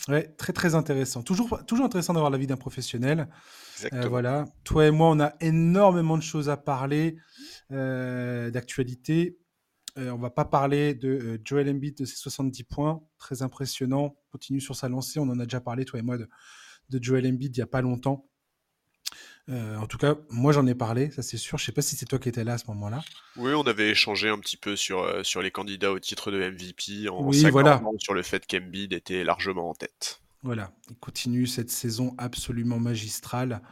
Ouais, très très intéressant. Toujours, toujours intéressant d'avoir l'avis d'un professionnel. Euh, voilà. Toi et moi, on a énormément de choses à parler euh, d'actualité. Euh, on va pas parler de Joel Embiid de ses 70 points, très impressionnant. Continue sur sa lancée. On en a déjà parlé toi et moi de, de Joel Embiid il y a pas longtemps. en tout cas, moi j'en ai parlé, ça c'est sûr. Je sais pas si c'est toi qui étais là à ce moment-là. Oui, on avait échangé un petit peu sur, sur les candidats au titre de MVP en oui, voilà. sur le fait qu'Embiid était largement en tête. Voilà, il continue cette saison absolument magistrale,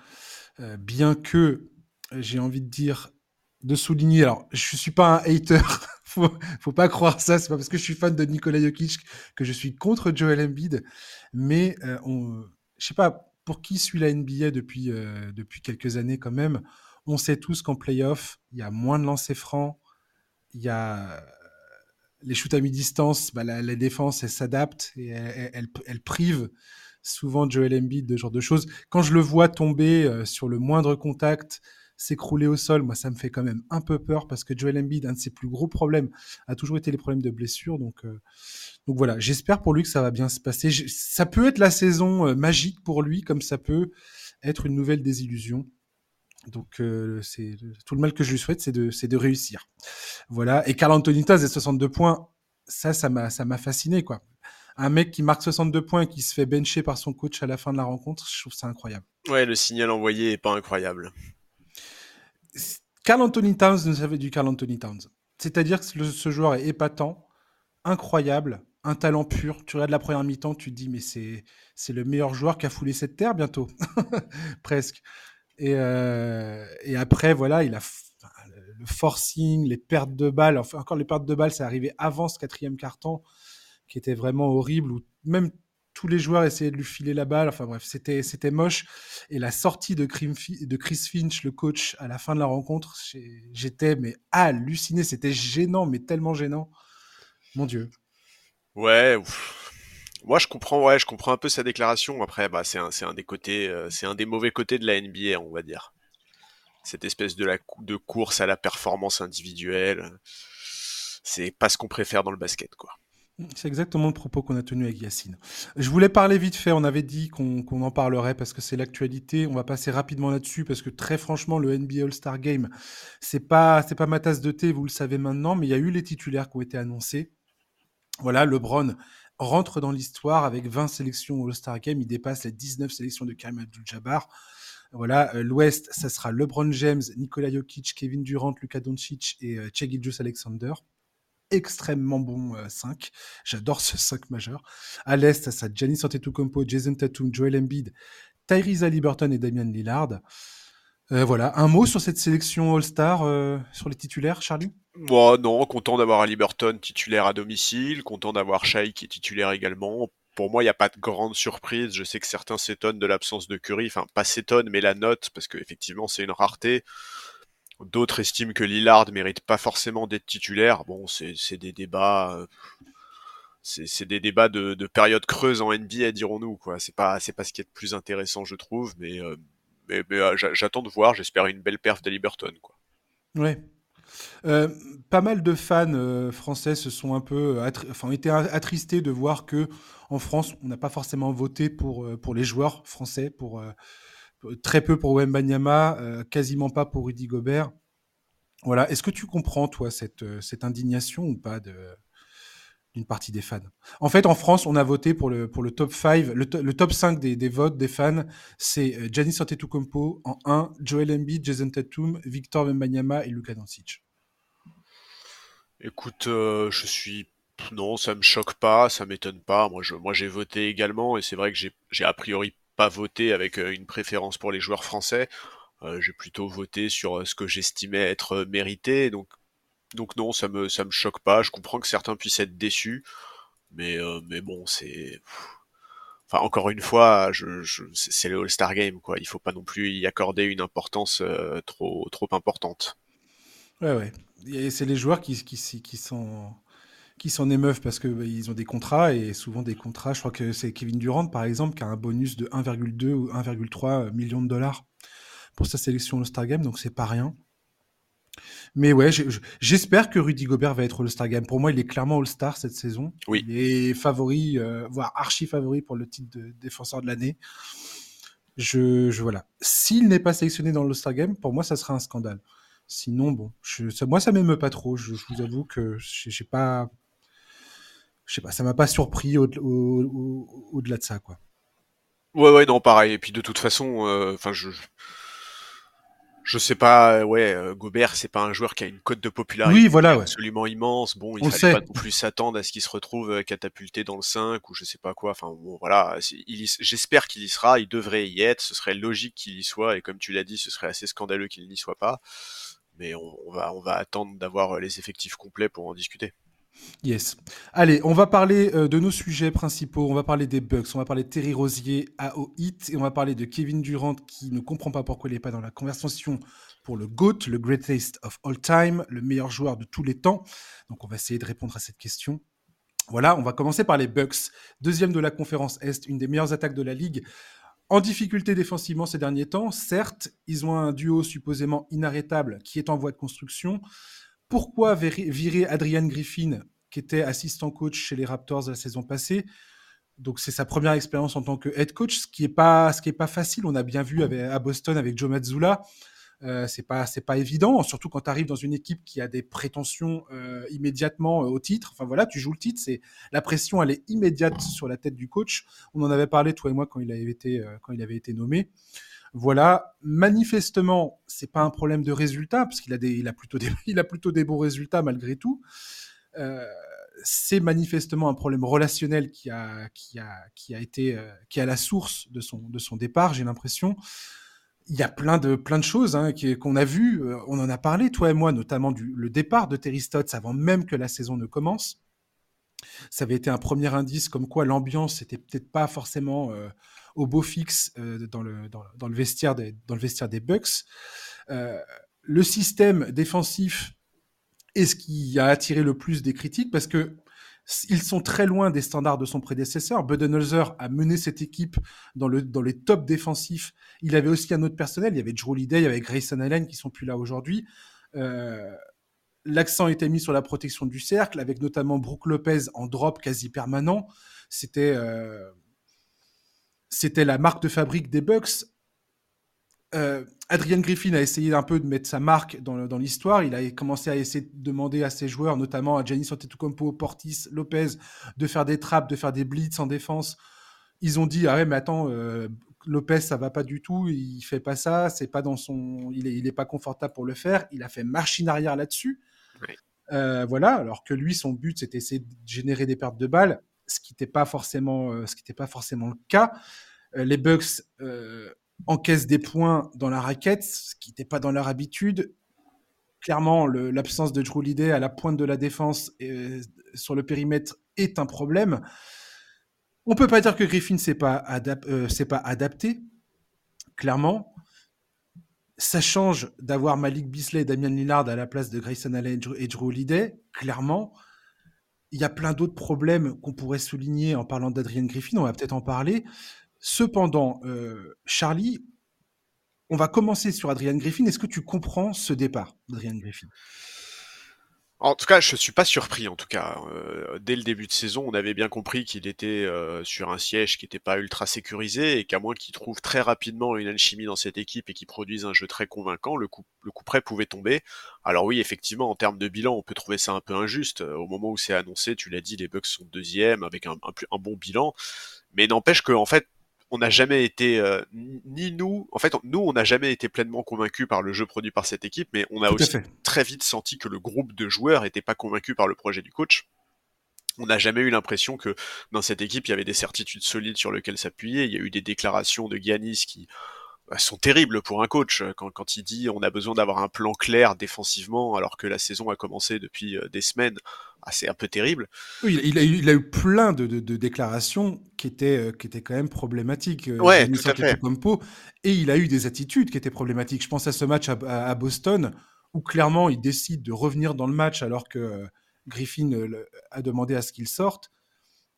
euh, bien que j'ai envie de dire, de souligner, alors je suis pas un hater, faut, faut pas croire ça, c'est pas parce que je suis fan de Nikola Jokic que je suis contre Joel Embiid, mais euh, on, je sais pas, pour qui suit la NBA depuis, euh, depuis quelques années quand même, on sait tous qu'en playoff, il y a moins de lancers francs, il y a les shoots à mi-distance, bah, la, défense, elle s'adapte et elle, prive souvent Joel Embiid de ce genre de choses. Quand je le vois tomber euh, sur le moindre contact, s'écrouler au sol, moi, ça me fait quand même un peu peur parce que Joel Embiid, un de ses plus gros problèmes, a toujours été les problèmes de blessure. Donc, euh, donc voilà, j'espère pour lui que ça va bien se passer. ça peut être la saison euh, magique pour lui, comme ça peut être une nouvelle désillusion. Donc, euh, c'est tout le mal que je lui souhaite, c'est de, de réussir. Voilà. Et Carl Anthony Taz 62 points, ça, ça m'a, ça m'a fasciné, quoi. Un mec qui marque 62 points et qui se fait bencher par son coach à la fin de la rencontre, je trouve ça incroyable. Ouais, le signal envoyé est pas incroyable. Carl Anthony Towns nous avait du Carl Anthony Towns. C'est-à-dire que ce joueur est épatant, incroyable, un talent pur. Tu regardes la première mi-temps, tu te dis, mais c'est, c'est le meilleur joueur qui a foulé cette terre bientôt. Presque. Euh, et, après, voilà, il a le forcing, les pertes de balles. Enfin, encore les pertes de balles, ça arrivait avant ce quatrième carton, qui était vraiment horrible, où même tous les joueurs essayaient de lui filer la balle. Enfin bref, c'était c'était moche. Et la sortie de, Chris Finch, le coach, à la fin de la rencontre, j'étais mais halluciné. C'était gênant, mais tellement gênant. Mon Dieu. Ouais. Moi, je comprends, ouais, je comprends un peu sa déclaration. Après, bah, c'est un, des côtés, euh, c'est un des mauvais côtés de la NBA, on va dire. Cette espèce de course à la performance individuelle, c'est pas ce qu'on préfère dans le basket, quoi. C'est exactement le propos qu'on a tenu avec Yacine. Je voulais parler vite fait, on avait dit qu'on en parlerait parce que c'est l'actualité. On va passer rapidement là-dessus parce que très franchement, le NBA All-Star Game, c'est pas, pas ma tasse de thé, vous le savez maintenant, mais il y a eu les titulaires qui ont été annoncés. Voilà, LeBron rentre dans l'histoire avec 20 sélections All-Star Game, il dépasse les 19 sélections de Karim Abdul-Jabbar. Voilà, euh, l'Ouest, ça sera LeBron James, Nikola Jokic, Kevin Durant, Luka Doncic et euh, Alexander extrêmement bon 5. Euh, J'adore ce 5 majeur. À l'Est, ça a Giannis Antetokounmpo, Jason Tatum, Joel Embiid, Tyrese Liberton et Damian Lillard. Euh, voilà, un mot sur cette sélection All-Star sur les titulaires, Charlie? Moi, non, content d'avoir Liberton titulaire à domicile, content d'avoir Shai qui est titulaire également. Pour moi, il n'y a pas de grande surprise. Je sais que certains s'étonnent de l'absence de Curry, enfin pas s'étonnent, mais la note, parce qu'effectivement c'est une rareté. D'autres estiment que Lillard mérite pas forcément d'être titulaire. Bon, c'est des débats. Euh, c'est des débats de, période creuse en NBA, dirons-nous. quoi. C'est pas, pas ce qui est plus intéressant, je trouve. Mais, euh, euh, j'attends de voir. J'espère une belle perf d'Aliberton. Ouais. Pas mal de fans français se sont un peu, enfin, été attristés de voir que en France, on n'a pas forcément voté pour pour les joueurs français pour très peu pour Wembanyama, euh, quasiment pas pour Rudy Gobert. Voilà. Est-ce que tu comprends, toi, cette, euh, cette indignation ou pas de, d'une partie des fans En fait, en France, on a voté pour le, pour le top 5, le, top 5 des, des, votes des fans. C'est euh, Giannis Antetokounmpo en 1, Joel Embiid, Jason Tatum, Victor Wembanyama et Luka Doncic. Écoute, je suis non, ça me choque pas, ça m'étonne pas. Moi, je, moi, j'ai voté également, et c'est vrai que j'ai, j'ai a priori pas voté avec euh, une préférence pour les joueurs français. Euh, j'ai plutôt voté sur euh, ce que j'estimais être mérité. Donc, donc non, ça me ça me choque pas. Je comprends que certains puissent être déçus, mais mais bon, c'est Enfin, encore une fois, c'est le All-Star Game, quoi. Il faut pas non plus y accorder une importance trop, trop importante. Ouais, ouais. C'est les joueurs qui, qui, qui sont qui s'en émeuvent parce qu'ils bah, ont des contrats et souvent des contrats. Je crois que c'est Kevin Durant, par exemple, qui a un bonus de 1,2 ou 1,3 millions de dollars pour sa sélection All-Star Game, donc c'est pas rien. Mais ouais, j'espère que Rudy Gobert va être All-Star Game. Pour moi, il est clairement All-Star cette saison. Oui. Il est favori, euh, voire archi favori pour le titre de défenseur de l'année. Je, je, voilà. S'il n'est pas sélectionné dans l'All-Star Game, pour moi, ça sera un scandale. Sinon, bon, je, ça, moi, ça m'émeut pas trop. Je, je vous avoue que j'ai pas, je sais pas, ça m'a pas surpris au-delà de ça, quoi. Ouais, ouais, non, pareil. Et puis de toute façon, euh, enfin, je, je sais pas, ouais, euh, Gobert, c'est pas un joueur qui a une cote de popularité oui, voilà, absolument immense. Bon, il fallait pas non plus s'attendre à ce qu'il se retrouve euh, catapulté dans le 5 ou je sais pas quoi. Enfin, bon, voilà, j'espère qu'il y sera, il devrait y être, ce serait logique qu'il y soit, et comme tu l'as dit, ce serait assez scandaleux qu'il n'y soit pas. Mais on, va, on va attendre d'avoir les effectifs complets pour en discuter. Yes. Allez, on va parler euh, de nos sujets principaux. On va parler des Bucks, on va parler de Terry Rosier à Hit et on va parler de Kevin Durant qui ne comprend pas pourquoi il n'est pas dans la conversation pour le GOAT, le greatest of all time, le meilleur joueur de tous les temps. Donc on va essayer de répondre à cette question. Voilà, on va commencer par les Bucks, deuxième de la conférence Est, une des meilleures attaques de la ligue. En difficulté défensivement ces derniers temps, certes, ils ont un duo supposément inarrêtable qui est en voie de construction. Pourquoi virer Adrian Griffin, qui était assistant coach chez les Raptors la saison passée? Donc c'est sa première expérience en tant que head coach, ce qui est pas pas facile. On a bien vu à Boston avec Joe Mazzulla. Euh, c'est pas pas évident, surtout quand tu arrives dans une équipe qui a des prétentions euh, immédiatement euh, au titre. Enfin voilà, tu joues le titre, c'est la pression elle est immédiate sur la tête du coach. On en avait parlé toi et moi quand il avait été euh, quand il avait été nommé. Voilà, manifestement, c'est pas un problème de résultat parce qu'il a il a plutôt des, bons résultats malgré tout. Euh, c'est manifestement un problème relationnel qui a, qui qui été, euh, qui a la source de son, départ. J'ai l'impression. Il y a plein de, choses hein, qu'on a vues. Euh, on en a parlé, toi et moi, notamment du le départ de Terry avant même que la saison ne commence. Ça avait été un premier indice comme quoi l'ambiance n'était peut-être pas forcément euh, au beau fixe euh, dans, le, dans, le vestiaire des, dans le vestiaire des Bucks. Euh, le système défensif est ce qui a attiré le plus des critiques parce que ils sont très loin des standards de son prédécesseur. Budenholzer a mené cette équipe dans, le, dans les tops défensifs. Il avait aussi un autre personnel. Il y avait Drew Holiday, il y avait Grayson Allen qui sont plus là aujourd'hui. Euh, l'accent était mis sur la protection du cercle, avec notamment Brooke Lopez en drop quasi permanent. C'était c'était la marque de fabrique des Bucks. Euh, Adrian Griffin a essayé un peu de mettre sa marque dans, dans l'histoire. Il a commencé à essayer de demander à ses joueurs, notamment à Giannis Antetokounmpo, Portis, Lopez, de faire des trappes, de faire des blitz en défense. Ils ont dit ah ouais mais attends euh, Lopez ça va pas du tout, il fait pas ça, c'est pas dans son, il est, il est pas confortable pour le faire. Il a fait machine arrière là-dessus. Euh, voilà, alors que lui, son but, c'était essayer de générer des pertes de balles, ce qui n'était pas forcément, euh, ce qui n'était pas forcément le cas. Euh, les Bucks encaissent des points dans la raquette, ce qui n'était pas dans leur habitude. Clairement, l'absence de Drew Holiday à la pointe de la défense sur le périmètre est un problème. On peut pas dire que Griffin s'est pas, adapté, clairement ça change d'avoir Malik Bisley et Damien Lillard à la place de Grayson Allen et Drew Holiday. Clairement, il y a plein d'autres problèmes qu'on pourrait souligner en parlant d'Adrian Griffin. On va peut-être en parler. Cependant, euh, Charlie, on va commencer sur Adrian Griffin. Est-ce que tu comprends ce départ d'Adrian Griffin? En tout cas, je suis pas surpris. En tout cas, euh, dès le début de saison, on avait bien compris qu'il était euh, sur un siège qui n'était pas ultra sécurisé et qu'à moins qu'il trouve très rapidement une alchimie dans cette équipe et qu'il produise un jeu très convaincant, le coup, près pouvait tomber. Alors oui, effectivement, en termes de bilan, on peut trouver ça un peu injuste. Au moment où c'est annoncé, tu l'as dit, les Bucks sont deuxième avec un, un, un bon bilan, mais n'empêche que en fait, on n'a jamais été euh, ni nous, en fait, nous, on n'a jamais été pleinement convaincus par le jeu produit par cette équipe, mais on a aussi très vite senti que le groupe de joueurs n'était pas convaincu par le projet du coach. On n'a jamais eu l'impression que dans cette équipe, il y avait des certitudes solides sur lesquelles s'appuyer. Il y a eu des déclarations de Giannis qui sont terribles pour un coach quand, quand il dit on a besoin d'avoir un plan clair défensivement alors que la saison a commencé depuis euh, des semaines. Ah, c'est un peu terrible. Oui, il a, eu, il a eu plein de, de, déclarations qui étaient, euh, qui étaient quand même problématiques. Euh, ouais, tout à fait. et il a eu des attitudes qui étaient problématiques. Je pense à ce match à, à, Boston où clairement il décide de revenir dans le match alors que Griffin a demandé à ce qu'il sorte.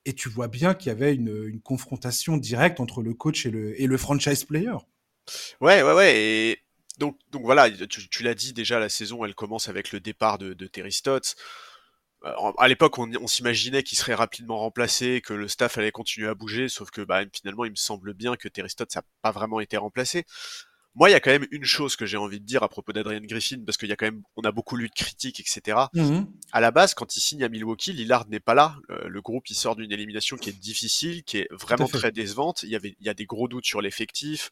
Et tu vois bien qu'il y avait une, une, confrontation directe entre le coach et le, et le franchise player. Ouais, ouais, ouais. Et donc, donc voilà, tu, l'as dit déjà, la saison, elle commence avec le départ de, de Terry Stotts. Euh, à l'époque, on, s'imaginait qu'il serait rapidement remplacé, que le staff allait continuer à bouger, sauf que bah, finalement, il me semble bien que Terry Stotts n'a pas vraiment été remplacé. Moi, il y a quand même une chose que j'ai envie de dire à propos d'Adrian Griffin, parce qu'il y a quand même, on a beaucoup lu de critiques, etc. Mmh à la base, quand il signe à Milwaukee, Lillard n'est pas là. Le, le groupe, il sort d'une élimination qui est difficile, qui est vraiment très décevante. Il y avait, il y a des gros doutes sur l'effectif.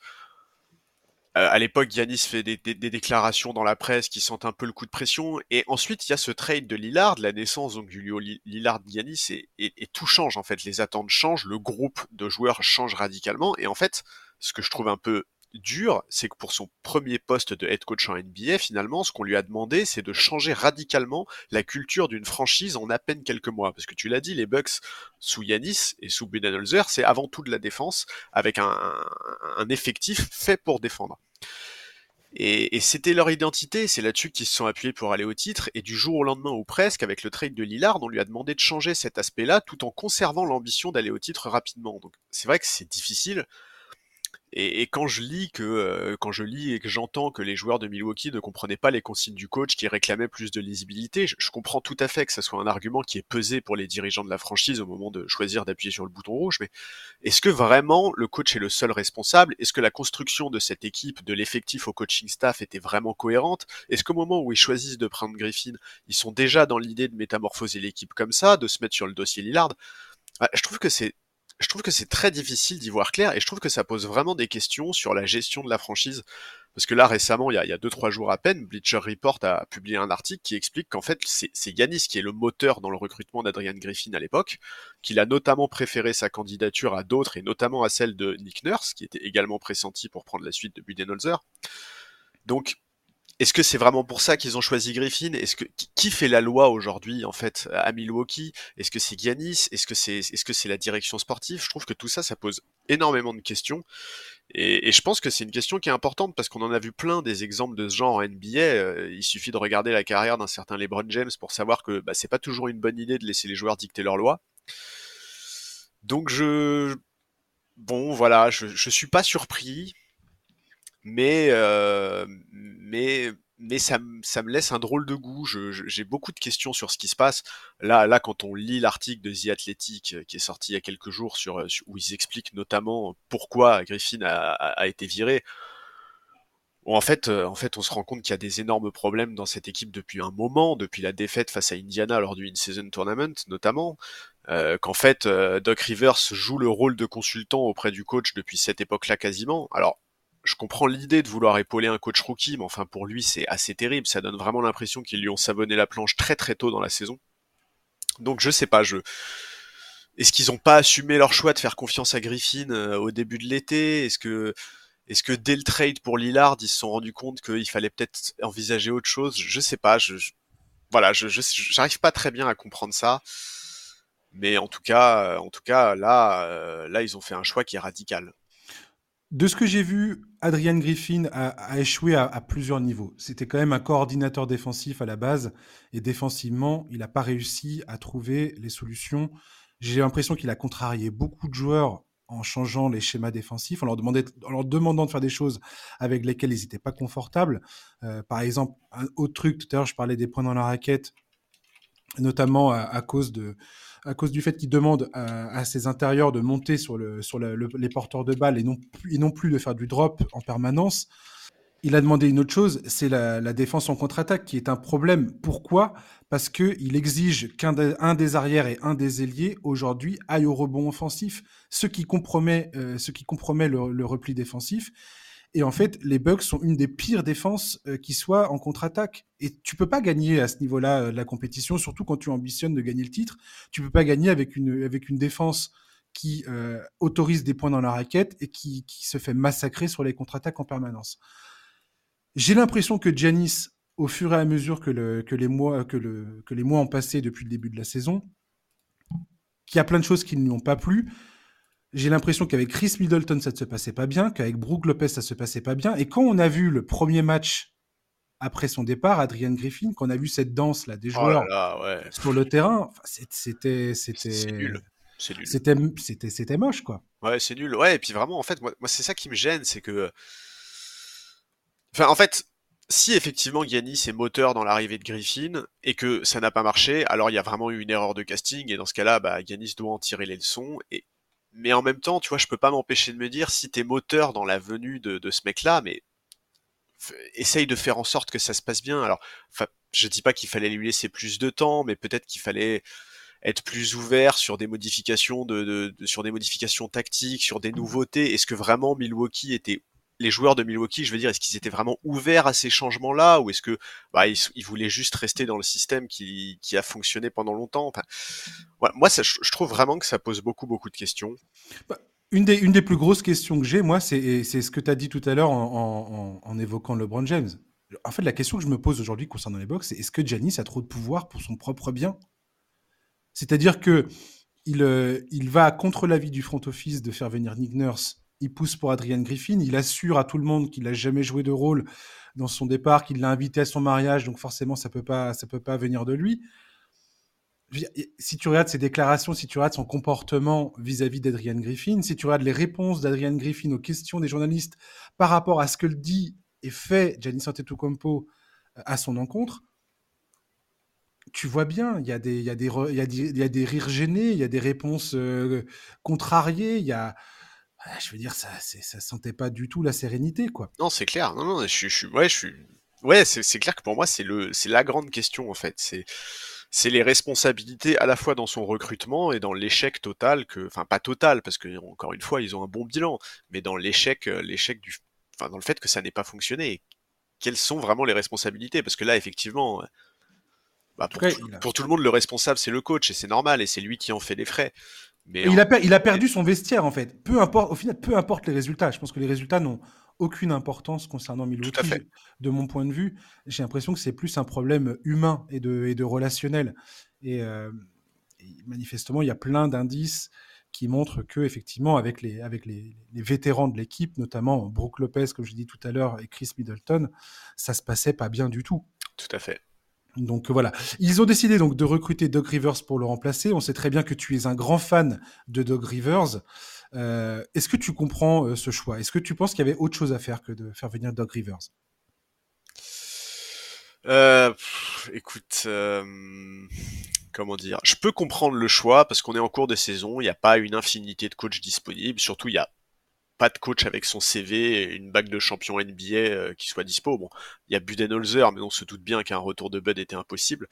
Euh, à l'époque, Yanis fait des, déclarations dans la presse qui sentent un peu le coup de pression. Et ensuite, il y a ce trade de Lillard, la naissance donc du Lillard-Yanis, et, et, tout change en fait. Les attentes changent, le groupe de joueurs change radicalement. Et en fait, ce que je trouve un peu dur, c'est que pour son premier poste de head coach en NBA, finalement, ce qu'on lui a demandé, c'est de changer radicalement la culture d'une franchise en à peine quelques mois. Parce que tu l'as dit, les Bucks sous Yanis et sous Budenholzer, c'est avant tout de la défense avec un, effectif fait pour défendre. Et, et c'était leur identité, c'est là-dessus qu'ils se sont appuyés pour aller au titre, et du jour au lendemain ou presque, avec le trade de Lillard, on lui a demandé de changer cet aspect-là, tout en conservant l'ambition d'aller au titre rapidement. Donc c'est vrai que c'est difficile, et, quand je lis que euh, quand je lis et que j'entends que les joueurs de Milwaukee ne comprenaient pas les consignes du coach qui réclamait plus de lisibilité, je, comprends tout à fait que ce soit un argument qui est pesé pour les dirigeants de la franchise au moment de choisir d'appuyer sur le bouton rouge. Mais est-ce que vraiment le coach est le seul responsable? Est-ce que la construction de cette équipe, de l'effectif au coaching staff était vraiment cohérente? Est-ce qu'au moment où ils choisissent de prendre Griffin, ils sont déjà dans l'idée de métamorphoser l'équipe comme ça, de se mettre sur le dossier Lillard? Ah, je trouve que c'est je trouve que c'est très difficile d'y voir clair et je trouve que ça pose vraiment des questions sur la gestion de la franchise. Parce que là, récemment, il y a, il y a deux, trois jours à peine, Bleacher Report a publié un article qui explique qu'en fait, c'est Yanis qui est le moteur dans le recrutement d'Adrian Griffin à l'époque, qu'il a notamment préféré sa candidature à d'autres et notamment à celle de Nick Nurse, qui était également pressenti pour prendre la suite de Budenholzer. Donc, est-ce que c'est vraiment pour ça qu'ils ont choisi Griffin? Est-ce que qui fait la loi aujourd'hui en fait à Milwaukee? Est-ce que c'est Giannis? Est-ce que c'est est-ce que c'est la direction sportive? Je trouve que tout ça, ça pose énormément de questions. Et, je pense que c'est une question qui est importante parce qu'on en a vu plein des exemples de ce genre en NBA. Euh, il suffit de regarder la carrière d'un certain LeBron James pour savoir que bah, c'est pas toujours une bonne idée de laisser les joueurs dicter leurs lois. Donc je bon voilà, je, je suis pas surpris mais, euh, mais mais ça, ça, me laisse un drôle de goût. J'ai beaucoup de questions sur ce qui se passe. Là, là quand on lit l'article de The Athletic qui est sorti il y a quelques jours, sur, où ils expliquent notamment pourquoi Griffin a, a été viré, en fait, euh, en fait, on se rend compte qu'il y a des énormes problèmes dans cette équipe depuis un moment, depuis la défaite face à Indiana lors du In-Season Tournament, notamment. Euh, qu'en fait, euh, Doc Rivers joue le rôle de consultant auprès du coach depuis cette époque-là quasiment. Alors, je comprends l'idée de vouloir épauler un coach rookie, mais enfin pour lui c'est assez terrible. Ça donne vraiment l'impression qu'ils lui ont savonné la planche très très tôt dans la saison. Donc je sais pas, je est-ce qu'ils n'ont pas assumé leur choix de faire confiance à Griffin au début de l'été? Est-ce que est-ce que dès le trade pour Lillard, ils se sont rendus compte qu'il fallait peut-être envisager autre chose? Je sais pas. Je, voilà, je j'arrive pas très bien à comprendre ça. Mais en tout cas, en tout cas, là, euh, là, ils ont fait un choix qui est radical. De ce que j'ai vu, Adrian Griffin a, échoué à, plusieurs niveaux. C'était quand même un coordinateur défensif à la base, et défensivement, il n'a pas réussi à trouver les solutions. J'ai l'impression qu'il a contrarié beaucoup de joueurs en changeant les schémas défensifs, en leur, leur demandant de faire des choses avec lesquelles ils n'étaient pas confortables. Euh, par exemple, un autre truc, tout à l'heure, je parlais des points dans la raquette, notamment à, cause, de, à cause du fait qu'ils demandent à, ces intérieurs de monter sur, le, sur les porteurs de balles et non, plus de faire du drop en permanence. Il a demandé une autre chose, c'est la, défense en contre-attaque qui est un problème. Pourquoi? Parce qu'il exige qu'un des arrières et un des ailiers aujourd'hui aillent au rebond offensif, ce qui compromet, euh, ce qui compromet le, repli défensif. Et en fait, les Bucks sont une des pires défenses euh, qui soit en contre-attaque. Et tu peux pas gagner à ce niveau-là euh, la compétition, surtout quand tu ambitionnes de gagner le titre. Tu peux pas gagner avec une, avec une défense qui autorise des points dans la raquette et qui, qui se fait massacrer sur les contre-attaques en permanence. J'ai l'impression que Janis, au fur et à mesure que, les mois, que, les mois ont passé depuis le début de la saison, qu'il y a plein de choses qui ne lui ont pas plu. J'ai l'impression qu'avec Chris Middleton, ça ne se passait pas bien, qu'avec Brook Lopez, ça ne se passait pas bien. Et quand on a vu le premier match après son départ, Adrian Griffin, quand on a vu cette danse là des oh joueurs sur le terrain, c'était c'était nul. C'était c'était moche quoi. Ouais, c'est nul. Ouais, et puis vraiment en fait moi c'est ça qui me gêne, c'est que Enfin, en fait, si effectivement Giannis est moteur dans l'arrivée de Griffin et que ça n'a pas marché, alors il y a vraiment eu une erreur de casting et dans ce cas-là, bah, Giannis doit en tirer les leçons. Et... Mais en même temps, tu vois, je peux pas m'empêcher de me dire si t'es moteur dans la venue de, de ce mec-là, mais essaye de faire en sorte que ça se passe bien. Alors, je dis pas qu'il fallait lui laisser plus de temps, mais peut-être qu'il fallait être plus ouvert sur des modifications sur des modifications tactiques, sur des nouveautés. Est-ce que vraiment Milwaukee était les joueurs de Milwaukee, je veux dire, est-ce qu'ils étaient vraiment ouverts à ces changements-là ou est-ce que bah, ils, voulaient juste rester dans le système qui, a fonctionné pendant longtemps? Moi, je, trouve vraiment que ça pose beaucoup, beaucoup de questions. Bah, une, des, plus grosses questions que j'ai, moi, c'est ce que tu as dit tout à l'heure en, évoquant LeBron James. En fait, la question que je me pose aujourd'hui concernant les box, c'est est-ce que Giannis a trop de pouvoir pour son propre bien? C'est-à-dire que euh, il va contre l'avis du front office de faire venir Nick Nurse il pousse pour Adrian Griffin, il assure à tout le monde qu'il n'a jamais joué de rôle dans son départ, qu'il l'a invité à son mariage, donc forcément ça peut pas, ça peut pas venir de lui. Si tu regardes ses déclarations, si tu regardes son comportement vis-à-vis d'Adrian Griffin, si tu regardes les réponses d'Adrian Griffin aux questions des journalistes par rapport à ce que le dit et fait Giannis Antetokounmpo euh, à son encontre, tu vois bien, il y, a des, y y rires gênés, il y a des réponses euh, contrariées, il y a, je veux dire, ça, ça sentait pas du tout la sérénité, quoi. Non, c'est clair. Non, non, je, suis, ouais, je suis, ouais, c'est clair que pour moi, c'est le, c'est la grande question en fait. C'est, c'est les responsabilités à la fois dans son recrutement et dans l'échec total que, enfin pas total parce que encore une fois, ils ont un bon bilan, mais dans l'échec, euh, l'échec du, enfin dans le fait que ça n'ait pas fonctionné. quelles sont vraiment les responsabilités? Parce que là, effectivement. Bah, pour, pour, tout le monde, le responsable, c'est le coach, et c'est normal, et c'est lui qui en fait les frais il, a il a perdu son vestiaire en fait. Peu importe, au final, peu importe les résultats. Je pense que les résultats n'ont aucune importance concernant Milwaukee. De mon point de vue, j'ai l'impression que c'est plus un problème humain et de, et de relationnel. Et, euh, manifestement, il y a plein d'indices qui montrent que effectivement, avec les, avec les, les vétérans de l'équipe, notamment Brooke Lopez, comme je dis tout à l'heure, et Chris Middleton, ça se passait pas bien du tout. Tout à fait. Donc voilà. Ils ont décidé donc de recruter Doug Rivers pour le remplacer. On sait très bien que tu es un grand fan de Doug Rivers. Euh, est-ce que tu comprends euh, ce choix? Est-ce que tu penses qu'il y avait autre chose à faire que de faire venir Doug Rivers? Euh, Écoute, comment dire? Je peux comprendre le choix parce qu'on est en cours de saison, il n'y a pas une infinité de coachs disponibles. Surtout, il y a pas de coach avec son CV et une bague de champion NBA euh, qui soit dispo. Bon, il y a Budenholzer, mais on se doute bien qu'un retour de Bud était impossible.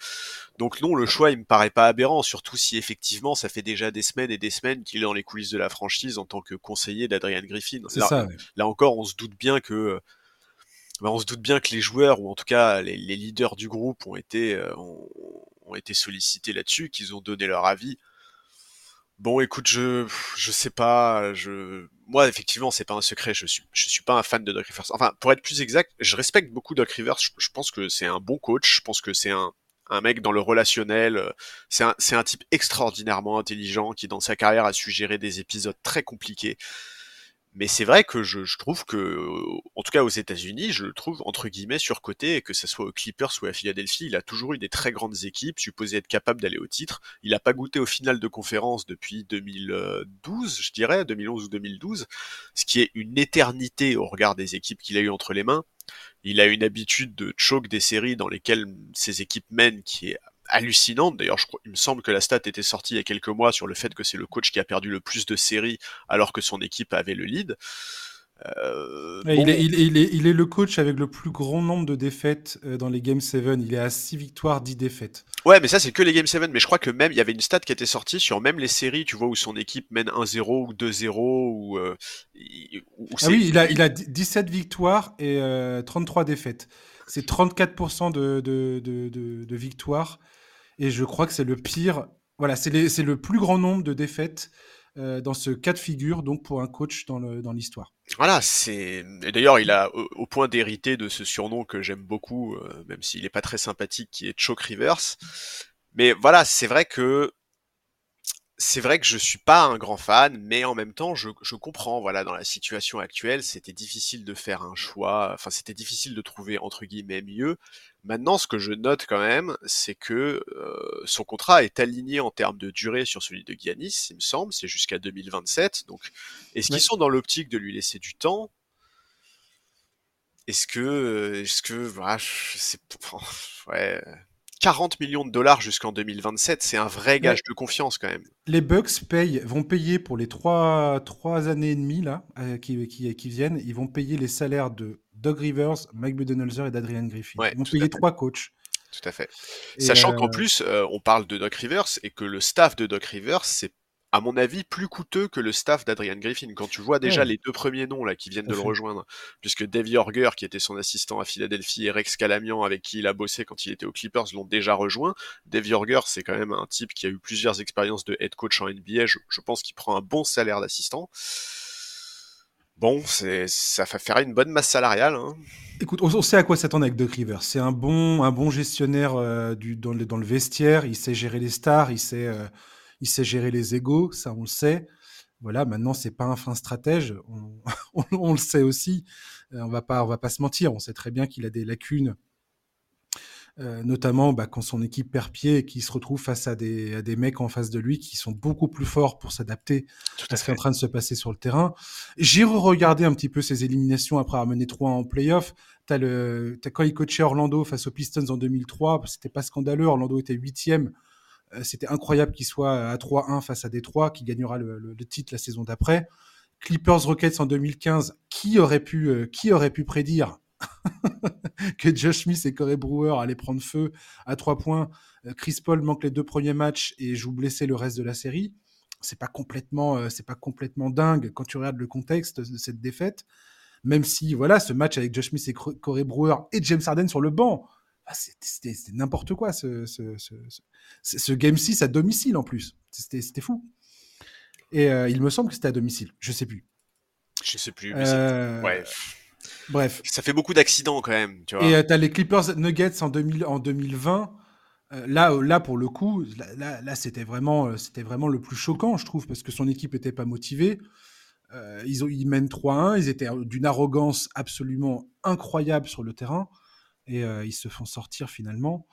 Donc non, le choix, il me paraît pas aberrant, surtout si effectivement ça fait déjà des semaines et des semaines qu'il est dans les coulisses de la franchise en tant que conseiller d'Adrian Griffin. Là, ça, là encore, on se doute bien que bah, on se doute bien que les joueurs, ou en tout cas les, leaders du groupe, ont été, euh, ont été sollicités là-dessus, qu'ils ont donné leur avis. Bon, écoute, je je sais pas, je moi effectivement c'est pas un secret, je suis je suis pas un fan de Doc Rivers. Enfin, pour être plus exact, je respecte beaucoup Doc Rivers. Je, pense que c'est un bon coach. Je pense que c'est un un mec dans le relationnel. C'est un c'est un type extraordinairement intelligent qui dans sa carrière a su gérer des épisodes très compliqués. Mais c'est vrai que je, trouve que, en tout cas aux États-Unis, je le trouve entre guillemets surcoté, et que ce soit aux Clippers ou à Philadelphie, il a toujours eu des très grandes équipes, supposées être capables d'aller au titre. Il n'a pas goûté au final de conférence depuis 2012, je dirais, 2011 ou 2012, ce qui est une éternité au regard des équipes qu'il a eu entre les mains. Il a une habitude de choke des séries dans lesquelles ses équipes mènent, qui est hallucinante. D'ailleurs, il me semble que la stat était sortie il y a quelques mois sur le fait que c'est le coach qui a perdu le plus de séries alors que son équipe avait le lead. Euh, il, est, il, est, le coach avec le plus grand nombre de défaites euh, dans les Game 7. Il est à 6 victoires, 10 défaites. Ouais, mais ça, c'est que les Game 7. Mais je crois que même, il y avait une stat qui était sortie sur même les séries, tu vois, où son équipe mène 1-0 ou 2-0. Ou, euh, ah oui, il a, il a 17 victoires et 33 défaites. C'est 34% de, de, de, de victoires et je crois que c'est le pire. Voilà, c'est le plus grand nombre de défaites euh, dans ce cas de figure, donc pour un coach dans l'histoire. Voilà, c'est. D'ailleurs, il a au, point d'hériter de ce surnom que j'aime beaucoup, euh, même s'il n'est pas très sympathique, qui est Choke Rivers. Mais voilà, c'est vrai que c'est vrai que je suis pas un grand fan, mais en même temps, je, je comprends. Voilà, dans la situation actuelle, c'était difficile de faire un choix. Enfin, c'était difficile de trouver entre guillemets mieux. Maintenant, ce que je note quand même, c'est que euh, son contrat est aligné en termes de durée sur celui de Giannis, il me semble. C'est jusqu'à 2027. Donc, est-ce qu'ils sont dans l'optique de lui laisser du temps? Est-ce que, est-ce que, c'est, ouais 40 millions de dollars jusqu'en 2027, c'est un vrai gage de confiance quand même. Les Bucks payent, vont payer pour les trois, trois années et demie là, euh, qui, qui, qui, viennent, ils vont payer les salaires de Doug Rivers, Mike Budenholzer et d'Adrian Griffin. ils vont payer trois coachs. Tout à fait. Sachant qu'en euh, plus, euh, on parle de Doc Rivers et que le staff de Doc Rivers, c'est à mon avis, plus coûteux que le staff d'Adrian Griffin. Quand tu vois déjà les deux premiers noms là qui viennent de le rejoindre, puisque Dave Yorger, qui était son assistant à Philadelphie, et Rex Calamian, avec qui il a bossé quand il était aux Clippers, l'ont déjà rejoint. Dave Yorger, c'est quand même un type qui a eu plusieurs expériences de head coach en NBA. Je, pense qu'il prend un bon salaire d'assistant. Bon, c'est ça va faire une bonne masse salariale. Hein. Écoute, on, sait à quoi s'attendre avec Doc Rivers. C'est un bon, un bon gestionnaire euh, du, dans, le, vestiaire. Il sait gérer les stars. Il sait. Euh, il sait gérer les égaux, ça on le sait. Voilà, maintenant c'est pas un fin stratège, on, le sait aussi. Euh, on va pas, on va pas se mentir. On sait très bien qu'il a des lacunes, euh, notamment bah, quand son équipe perd pied et qu'il se retrouve face à des, des mecs en face de lui qui sont beaucoup plus forts pour s'adapter à ce qui est en train de se passer sur le terrain. J'ai re-regardé un petit peu ses éliminations après avoir mené 3 en playoff. T'as le, as, quand il coachait Orlando face aux Pistons en 2003, c'était pas scandaleux. Orlando était huitième. Euh, c'était incroyable qu'il soit à 3-1 face à Détroit, qui gagnera le, titre la saison d'après. Clippers Rockets en 2015, qui aurait pu, euh, qui aurait pu prédire que Josh Smith et Corey Brewer allaient prendre feu à trois points. Euh, Chris Paul manque les deux premiers matchs et joue blessé le reste de la série. C'est pas complètement, c'est pas complètement dingue quand tu regardes le contexte de cette défaite. Même si, voilà, ce match avec Josh Smith et Corey Brewer et James Harden sur le banc, ah, c'était n'importe quoi ce, ce, Game 6 à domicile en plus. C'était fou. Et euh, il me semble que c'était à domicile. Je sais plus. Je sais plus. Euh, Bref. Ça fait beaucoup d'accidents quand même. Tu vois. Et euh, tu as les Clippers Nuggets en, 2000, en 2020. là, là, pour le coup, là, là, c'était vraiment, c'était vraiment le plus choquant, je trouve, parce que son équipe n'était pas motivée. ils, ont, ils mènent 3-1. Ils étaient d'une arrogance absolument incroyable sur le terrain et euh, ils se font sortir finalement.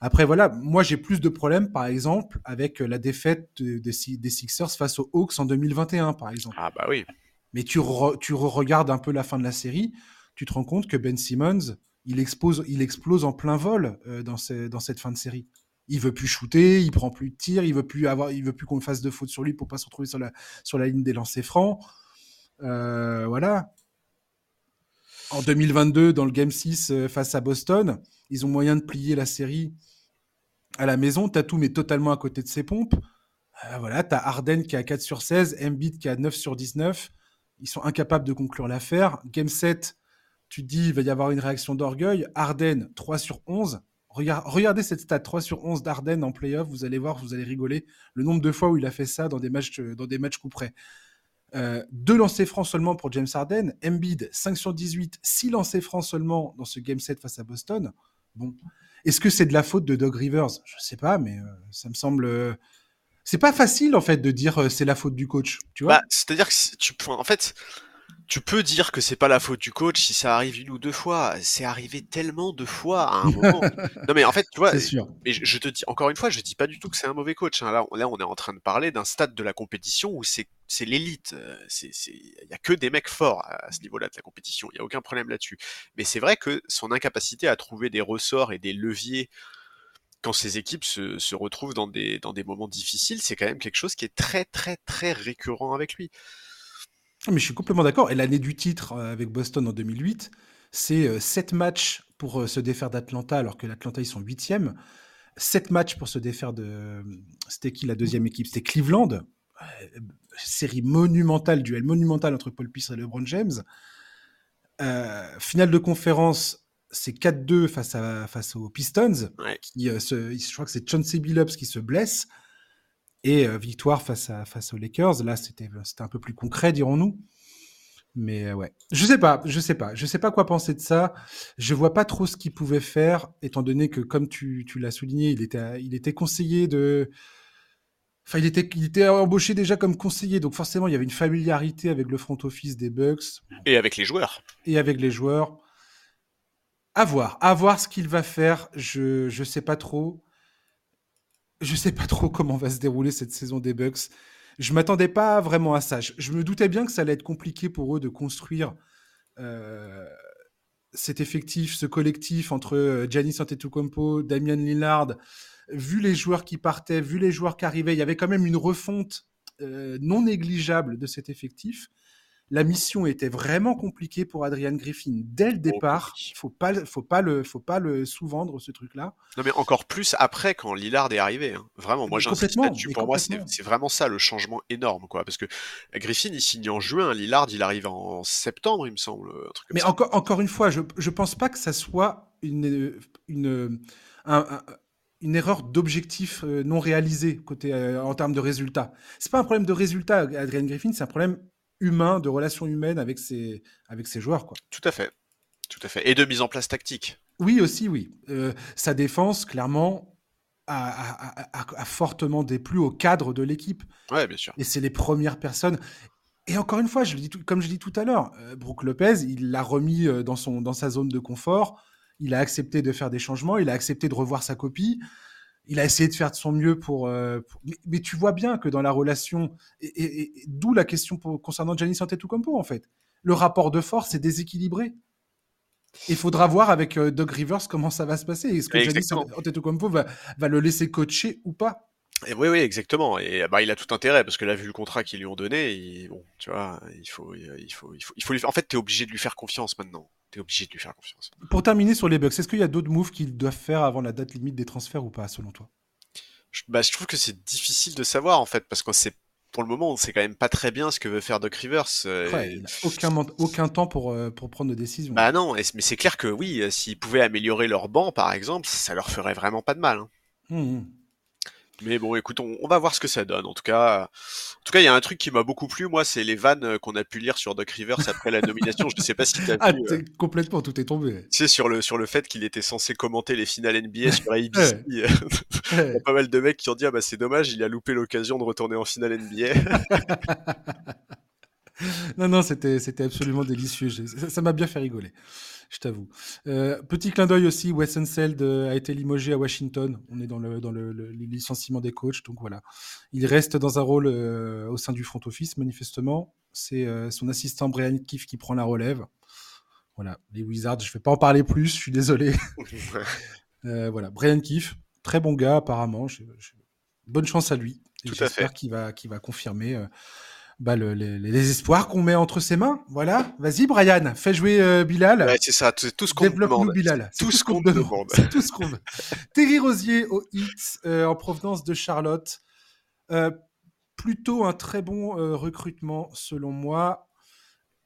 Après, voilà, moi j'ai plus de problèmes, par exemple, avec la défaite des, Sixers face aux Hawks en 2021, par exemple. Ah bah oui. Mais tu, tu regardes un peu la fin de la série, tu te rends compte que Ben Simmons, il explose, en plein vol dans, dans cette fin de série il veut plus shooter, il prend plus de tirs, il veut plus avoir, il veut plus qu'on fasse de fautes sur lui pour pas se retrouver sur la, ligne des lancers francs. Euh, voilà. En 2022, dans le Game 6 euh, face à Boston, ils ont moyen de plier la série à la maison. Tatum est totalement à côté de ses pompes. Euh, voilà, t'as Harden qui a 4 sur 16, Embiid qui a 9 sur 19. Ils sont incapables de conclure l'affaire. Game 7, tu te dis, il va y avoir une réaction d'orgueil. Harden, 3 sur 11 regardez cette stat 3 sur 11 d'Arden en playoff, vous allez voir, vous allez rigoler le nombre de fois où il a fait ça dans des matchs, dans des matchs coup près. Euh, deux lancers francs seulement pour James Harden, Embiid 5 sur 18, 6 lancers francs seulement dans ce game set face à Boston. Bon, est-ce que c'est de la faute de Doug Rivers? Je sais pas, mais euh, ça me semble. Euh, c'est pas facile en fait de dire c'est la faute du coach, tu vois? Bah, c'est-à-dire que tu, en fait, tu peux dire que c'est pas la faute du coach si ça arrive une ou deux fois. C'est arrivé tellement de fois à un moment. non mais en fait, tu vois, sûr. mais je, te dis encore une fois, je dis pas du tout que c'est un mauvais coach. Hein. Là, là, on est en train de parler d'un stade de la compétition où c'est c'est l'élite. Euh, c'est il y a que des mecs forts à, ce niveau-là de la compétition. Il y a aucun problème là-dessus. Mais c'est vrai que son incapacité à trouver des ressorts et des leviers quand ces équipes se, se retrouvent dans des dans des moments difficiles, c'est quand même quelque chose qui est très très très récurrent avec lui. Ah, mais je suis complètement d'accord. Et l'année du titre euh, avec Boston en 2008, c'est 7 euh, matchs pour euh, se défaire d'Atlanta, alors que l'Atlanta, ils sont 8e. 7 matchs pour se défaire de. C'était qui la deuxième équipe? C'était Cleveland. série monumentale, duel monumental entre Paul Pierce et LeBron James. finale de conférence, c'est 4-2 face, à, face aux Pistons. Qui, je crois que c'est Chauncey Billups qui se blesse. Et euh, victoire face, à, face aux Lakers. Là, c'était un peu plus concret, dirons-nous. Mais euh, ouais, je sais pas, je sais pas, je sais pas quoi penser de ça. Je vois pas trop ce qu'il pouvait faire, étant donné que, comme tu, tu l'as souligné, il était, il était conseiller de. Enfin, il était, il était embauché déjà comme conseiller, donc forcément, il y avait une familiarité avec le front office des Bucks. Et avec les joueurs. Et avec les joueurs. À voir, à voir ce qu'il va faire. Je, je sais pas trop je sais pas trop comment va se dérouler cette saison des Bucks. Je m'attendais pas vraiment à ça. Je, me doutais bien que ça allait être compliqué pour eux de construire euh, cet effectif, ce collectif entre euh, Giannis Antetokounmpo, Damian Lillard. Vu les joueurs qui partaient, vu les joueurs qui arrivaient, il y avait quand même une refonte euh, non négligeable de cet effectif la mission était vraiment compliquée pour Adrian Griffin dès le départ. Il faut pas, faut pas le, faut pas le sous-vendre ce truc-là. Non mais encore plus après quand Lillard est arrivé. Hein. Vraiment, moi j'insiste là-dessus. Pour moi, c'est vraiment ça le changement énorme, quoi. Parce que Griffin il signe en juin, Lillard il arrive en septembre, il me semble. mais encore, encore une fois, je, je pense pas que ça soit une, une, une erreur d'objectif euh, non réalisé côté euh, en termes de résultats. C'est pas un problème de résultat, Adrian Griffin, c'est un problème humain, de relations humaines avec ses, avec ses joueurs. Quoi. Tout à fait. Tout à fait. Et de mise en place tactique. Oui, aussi, oui. Euh, sa défense, clairement, a, fortement déplu au cadre de l'équipe. Ouais, bien sûr. Et c'est les premières personnes. Et encore une fois, je dis comme je dis tout à l'heure, euh, Brooke Lopez, il l'a remis euh, dans, son, dans sa zone de confort. Il a accepté de faire des changements. Il a accepté de revoir sa copie il a essayé de faire de son mieux pour. Euh, mais, tu vois bien que dans la relation, et, d'où la question concernant Giannis Antetokounmpo en fait, le rapport de force est déséquilibré. Il faudra voir avec euh, Doug Rivers comment ça va se passer. Est-ce que Giannis Antetokounmpo va, va le laisser coacher ou pas? Oui, oui, exactement. Et bah, il a tout intérêt parce que là, vu le contrat qu'ils lui ont donné, bon, tu vois, il faut, il faut, il faut, il faut lui... En fait, t'es obligé de lui faire confiance maintenant. T'es obligé de lui faire confiance. Pour terminer sur les Bucks, est-ce qu'il y a d'autres moves qu'ils doivent faire avant la date limite des transferts ou pas, selon toi? Je, bah, je trouve que c'est difficile de savoir en fait parce qu'on sait pour le moment, on sait quand même pas très bien ce que veut faire Doc Rivers. Euh, il n'a aucun, aucun temps pour, euh, pour prendre de décision. Bah non, mais c'est clair que oui, euh, s'ils pouvaient améliorer leur banc, par exemple, ça leur ferait vraiment pas de mal. Hein. Hum, hum. Mais bon, écoute, on, va voir ce que ça donne. En tout cas, en tout cas, il y a un truc qui m'a beaucoup plu, moi, c'est les vannes euh, qu'on a pu lire sur Doc Rivers après la nomination. Je ne sais pas si tu as ah, euh, complètement, tout est tombé. Tu sais, sur le, sur le fait qu'il était censé commenter les finales NBA sur ABC. il y a pas mal de mecs qui ont dit, ah bah c'est dommage, il a loupé l'occasion de retourner en finale NBA. non, non, c'était, c'était absolument délicieux. Ça m'a bien fait rigoler je t'avoue. Euh, petit clin d'œil aussi, Wes Unseld euh, a été limogé à Washington. On est dans le, dans le, licenciement des coachs, donc voilà. Il reste dans un rôle euh, au sein du front office, manifestement. C'est son assistant Brian Kiff qui prend la relève. Voilà, les Wizards, je vais pas en parler plus, je suis désolé. voilà, Brian Keefe, très bon gars apparemment. Bonne chance à lui. J'espère qu'il va, qu'il va confirmer bah, les, espoirs qu'on met entre ses mains. Voilà. Vas-y, Brian, fais jouer Bilal. Ouais, c'est ça, c'est tout ce qu'on demande. Bilal. Tout, ce qu'on demande. C'est tout ce qu'on veut. Terry Rosier au hit en provenance de Charlotte. plutôt un très bon recrutement, selon moi.